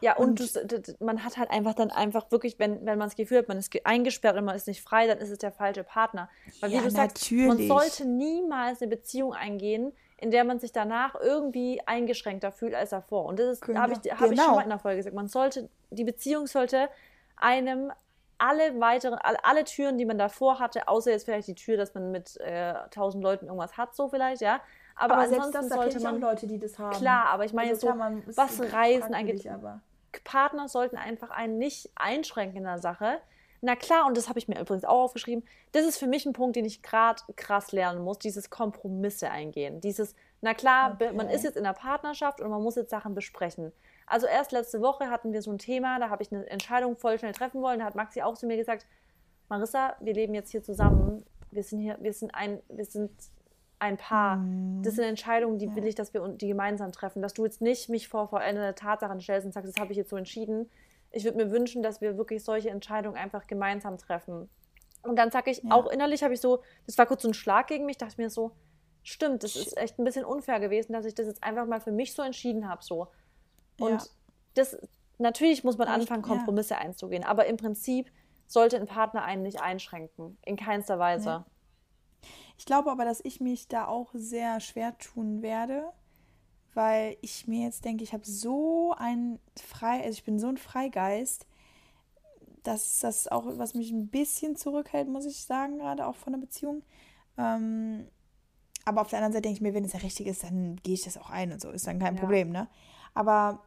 Ja, und, Und- du, man hat halt einfach dann einfach wirklich, wenn, wenn man das Gefühl hat, man ist ge- eingesperrt und man ist nicht frei, dann ist es der falsche Partner. Weil wie Ja, du sagst, man natürlich. sollte niemals eine Beziehung eingehen, in der man sich danach irgendwie eingeschränkter fühlt als davor. Und das ist, Genau, habe ich, hab ich genau. schon mal in der Folge gesagt, man sollte, die Beziehung sollte einem alle weiteren, alle, alle Türen, die man davor hatte, außer jetzt vielleicht die Tür, dass man mit äh, tausend Leuten irgendwas hat, so vielleicht, ja. Aber, ansonsten sollte man Leute, die das haben. Klar, aber ich meine Also jetzt klar, so, was Reisen angeht, aber- Partner sollten einfach einen nicht einschränken in der Sache. Na klar, und das habe ich mir übrigens auch aufgeschrieben, das ist für mich ein Punkt, den ich gerade krass lernen muss, dieses Kompromisse eingehen. Dieses, na klar, be- man Okay. ist jetzt in der Partnerschaft und man muss jetzt Sachen besprechen. Also erst letzte Woche hatten wir so ein Thema, da habe ich eine Entscheidung voll schnell treffen wollen, da hat Maxi auch zu mir gesagt, Marissa, wir leben jetzt hier zusammen, wir sind hier, wir sind ein, wir sind ein Paar. Das sind Entscheidungen, die will ich, dass wir die gemeinsam treffen. Dass du jetzt nicht mich vor vollendete Tatsachen stellst und sagst, das habe ich jetzt so entschieden. Ich würde mir wünschen, dass wir wirklich solche Entscheidungen einfach gemeinsam treffen. Und dann sage ich, Ja. auch innerlich habe ich so, das war kurz so ein Schlag gegen mich, dachte mir so, stimmt, das ist echt ein bisschen unfair gewesen, dass ich das jetzt einfach mal für mich so entschieden habe. So. Und Ja. das, natürlich muss man anfangen, ja. Kompromisse einzugehen, aber im Prinzip sollte ein Partner einen nicht einschränken. In keinster Weise. Ja. Ich glaube aber, dass ich mich da auch sehr schwer tun werde, weil ich mir jetzt denke, ich habe so ein frei, also ich bin so ein Freigeist, dass das auch was mich ein bisschen zurückhält, muss ich sagen, gerade auch von der Beziehung. Ähm, aber auf der anderen Seite denke ich mir, wenn es ja richtig ist, dann gehe ich das auch ein und so, ist dann kein Ja. Problem, ne? Aber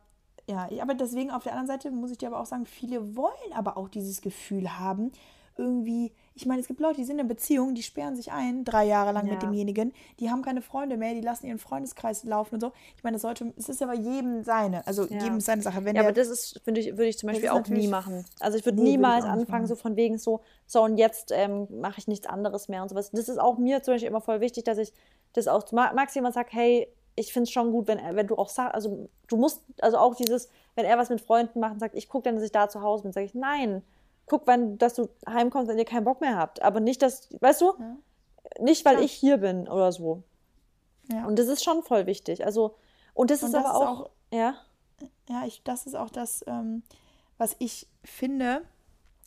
ja, aber deswegen auf der anderen Seite muss ich dir aber auch sagen, viele wollen aber auch dieses Gefühl haben, irgendwie, ich meine, es gibt Leute, die sind in Beziehung, die sperren sich ein, drei Jahre lang Ja. mit demjenigen, die haben keine Freunde mehr, die lassen ihren Freundeskreis laufen und so. Ich meine, das sollte, es ist aber jedem seine, also Ja. jedem seine Sache. Wenn Ja, der, aber das ist, finde ich, würde ich zum Beispiel auch nie machen. Also ich würde Nee, ich niemals auch nicht anfangen, machen. so von wegen so, so und jetzt ähm, mache ich nichts anderes mehr und sowas. Das ist auch mir zum Beispiel immer voll wichtig, dass ich das auch zu Ma- Max jemand sagt, hey, ich finde es schon gut, wenn, er- wenn du auch sagst, also du musst, also auch dieses, wenn er was mit Freunden macht und sagt, ich gucke dann, dass ich da zu Hause bin, sage ich, nein, guck, wenn, dass du heimkommst, wenn ihr keinen Bock mehr habt. Aber nicht, dass, weißt du, Ja. nicht, weil Klar. ich hier bin oder so. ja. Und das ist schon voll wichtig. Also, und das Und ist das aber ist auch, auch- ja, Ja, ich, das ist auch das, ähm, was ich finde,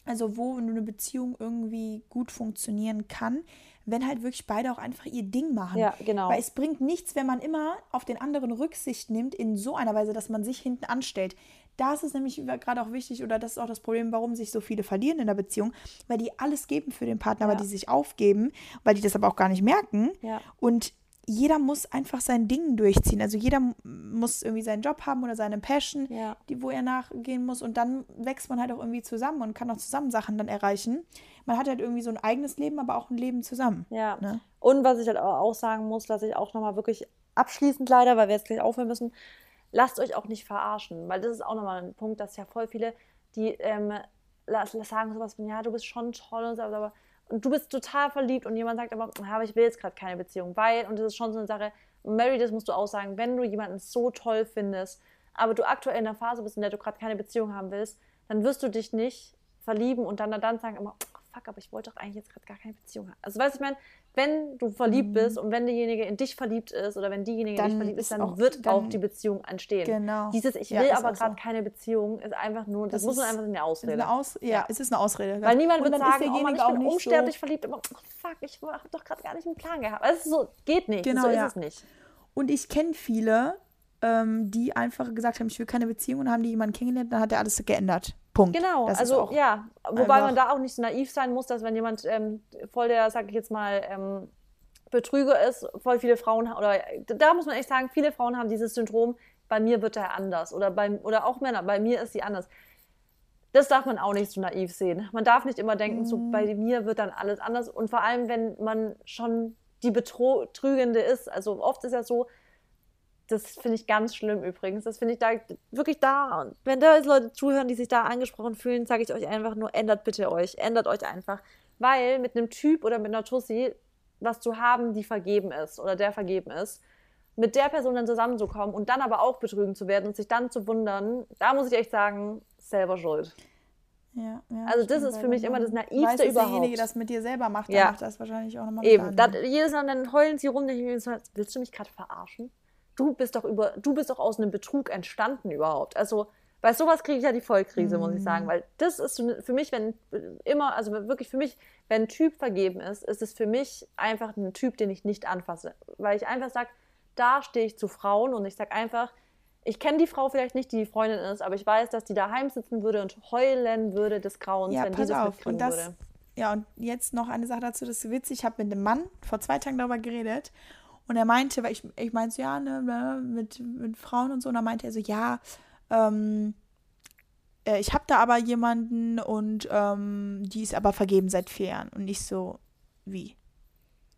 also wo eine Beziehung irgendwie gut funktionieren kann, wenn halt wirklich beide auch einfach ihr Ding machen. Ja, genau. Weil es bringt nichts, wenn man immer auf den anderen Rücksicht nimmt, in so einer Weise, dass man sich hinten anstellt. Da ist nämlich gerade auch wichtig, oder das ist auch das Problem, warum sich so viele verlieren in der Beziehung, weil die alles geben für den Partner, Ja. weil die sich aufgeben, weil die das aber auch gar nicht merken. Ja. Und jeder muss einfach sein Ding durchziehen. Also jeder muss irgendwie seinen Job haben oder seine Passion, Ja. die, wo er nachgehen muss. Und dann wächst man halt auch irgendwie zusammen und kann auch zusammen Sachen dann erreichen. Man hat halt irgendwie so ein eigenes Leben, aber auch ein Leben zusammen. Ja. Ne? Und was ich halt auch sagen muss, dass ich auch nochmal wirklich abschließend leider, weil wir jetzt gleich aufhören müssen, lasst euch auch nicht verarschen, weil das ist auch nochmal ein Punkt, dass ja voll viele, die ähm, sagen sowas von, ja, du bist schon toll und so, aber und du bist total verliebt und jemand sagt aber, ja, aber ich will jetzt gerade keine Beziehung, weil, und das ist schon so eine Sache, Mary, das musst du auch sagen, wenn du jemanden so toll findest, aber du aktuell in der Phase bist, in der du gerade keine Beziehung haben willst, dann wirst du dich nicht verlieben und dann, dann sagen immer, oh, fuck, aber ich wollte doch eigentlich jetzt gerade gar keine Beziehung haben. Also weißt du, ich meine, wenn du verliebt bist und wenn derjenige in dich verliebt ist oder wenn diejenige in Dann dich verliebt ist, dann auch- wird dann- auch die Beziehung entstehen. Genau. Dieses Ich Ja, will ist aber gerade so. keine Beziehung ist einfach nur, das, Das muss man einfach eine Ist Ausrede. eine Aus ja, Ja. es ist eine Ausrede. Weil niemand und wird sagen, oh Mann, ich bin unsterblich so, verliebt, aber oh, fuck, ich habe doch gerade gar nicht einen Plan gehabt. Also, so, geht nicht, Genau, so ist ja. es nicht. Und ich kenne viele, ähm, die einfach gesagt haben, ich will keine Beziehung und haben die jemanden kennengelernt, dann hat er alles geändert. Punkt. Genau, Das also ja, wobei man da auch nicht so naiv sein muss, dass wenn jemand ähm, voll der, sag ich jetzt mal, ähm, Betrüger ist, voll viele Frauen ha- oder da muss man echt sagen, viele Frauen haben dieses Syndrom, bei mir wird er anders oder bei oder auch Männer, bei mir ist sie anders. Das darf man auch nicht so naiv sehen. Man darf nicht immer denken, so Mhm. bei mir wird dann alles anders und vor allem, wenn man schon die Betrügende ist, also oft ist ja so, das finde ich ganz schlimm übrigens. Das finde ich da wirklich da. Und wenn da jetzt Leute zuhören, die sich da angesprochen fühlen, sage ich euch einfach nur, ändert bitte euch. Ändert euch einfach. Weil mit einem Typ oder mit einer Tussi was zu haben, die vergeben ist oder der vergeben ist, mit der Person dann zusammenzukommen und dann aber auch betrügen zu werden und sich dann zu wundern, da muss ich echt sagen, selber schuld. Ja, ja, Also das ist für mich immer das Naivste weiß, dass derjenige überhaupt. das mit dir selber macht, Ja. macht das wahrscheinlich auch nochmal Eben, dann, jedes Mal dann heulen sie rum, denke ich mir willst du mich gerade verarschen? Du bist doch über, du bist doch aus einem Betrug entstanden überhaupt. Also bei sowas kriege ich ja die Vollkrise, muss ich sagen, weil das ist für mich, wenn immer, also wirklich für mich, wenn ein Typ vergeben ist, ist es für mich einfach ein Typ, den ich nicht anfasse, weil ich einfach sage, da stehe ich zu Frauen und ich sage einfach, ich kenne die Frau vielleicht nicht, die die Freundin ist, aber ich weiß, dass die daheim sitzen würde und heulen würde des Grauens, Ja, wenn die das auf. mitkriegen Und das, würde. ja, und jetzt noch eine Sache dazu, das ist witzig. Ich habe mit einem Mann vor zwei Tagen darüber geredet und er meinte, weil ich, ich meinte so, ja, ne, ne, mit, mit Frauen und so, und dann meinte er so, ja, ähm, äh, ich habe da aber jemanden und ähm, die ist aber vergeben seit vier Jahren. Und ich so, wie?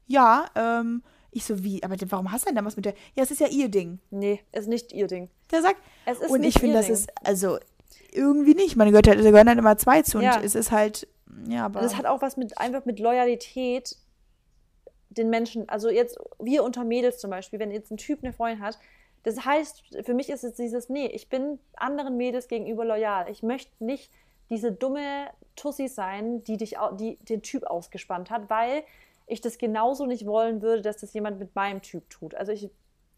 Ja, ähm, ich so, wie? Aber warum hast du denn da was mit der? Ja, es ist ja ihr Ding. Nee, ist nicht ihr Ding. Der sagt, Es ist und ich finde, das Ding. ist, also, irgendwie nicht. Man gehört halt, da gehören halt immer zwei zu. Und Ja. es ist halt, ja, aber. Und es hat auch was mit einfach mit Loyalität den Menschen, also jetzt wir unter Mädels zum Beispiel, wenn jetzt ein Typ eine Freundin hat, das heißt, für mich ist es dieses, nee, ich bin anderen Mädels gegenüber loyal. Ich möchte nicht diese dumme Tussi sein, die dich, die den Typ ausgespannt hat, weil ich das genauso nicht wollen würde, dass das jemand mit meinem Typ tut. Also ich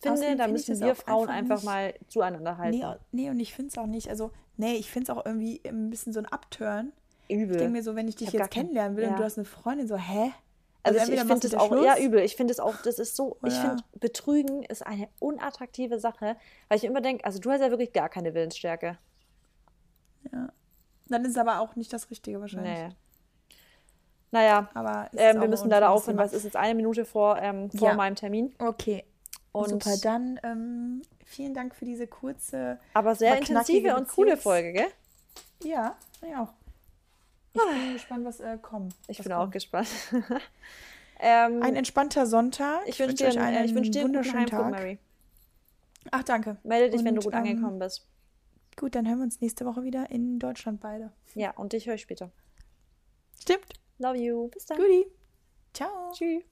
finde, Außerdem da ich müssen wir Frauen einfach einfach nicht- mal zueinander halten. Nee, nee, und ich finde es auch nicht, also, nee, ich finde es auch irgendwie ein bisschen so ein Upturn. Übel. Ich denke mir so, wenn ich dich gar jetzt kennenlernen will ja. und du hast eine Freundin, so, hä? Also, ich, entweder ich machst finde das auch, Schluss- ja, übel. Ich finde es auch, das ist so, ich Oder- finde, Betrügen ist eine unattraktive Sache, weil ich immer denke, also du hast ja wirklich gar keine Willensstärke. Dann ist es aber auch nicht das Richtige wahrscheinlich. Nee. Naja, Aber es ähm, wir müssen leider aufhören, weil es ist jetzt eine Minute vor, ähm, vor Ja. meinem Termin. Okay. Und- Super, dann ähm, vielen Dank für diese kurze. Aber sehr intensive und coole Folge, gell? Ja, ja auch. Ich bin gespannt, was äh, kommt. Ich was bin kommt. auch gespannt. [laughs] ähm, Ein entspannter Sonntag. ich wünsche dir, einen, äh, ich wünsch dir einen wunderschönen Tag. Mary. Ach, danke. Melde dich, wenn du Und, gut ähm, angekommen bist. Gut, dann hören wir uns nächste Woche wieder in Deutschland beide. Ja, und dich höre ich später. Stimmt. Love you. Bis dann. Guti. Ciao. Tschüss.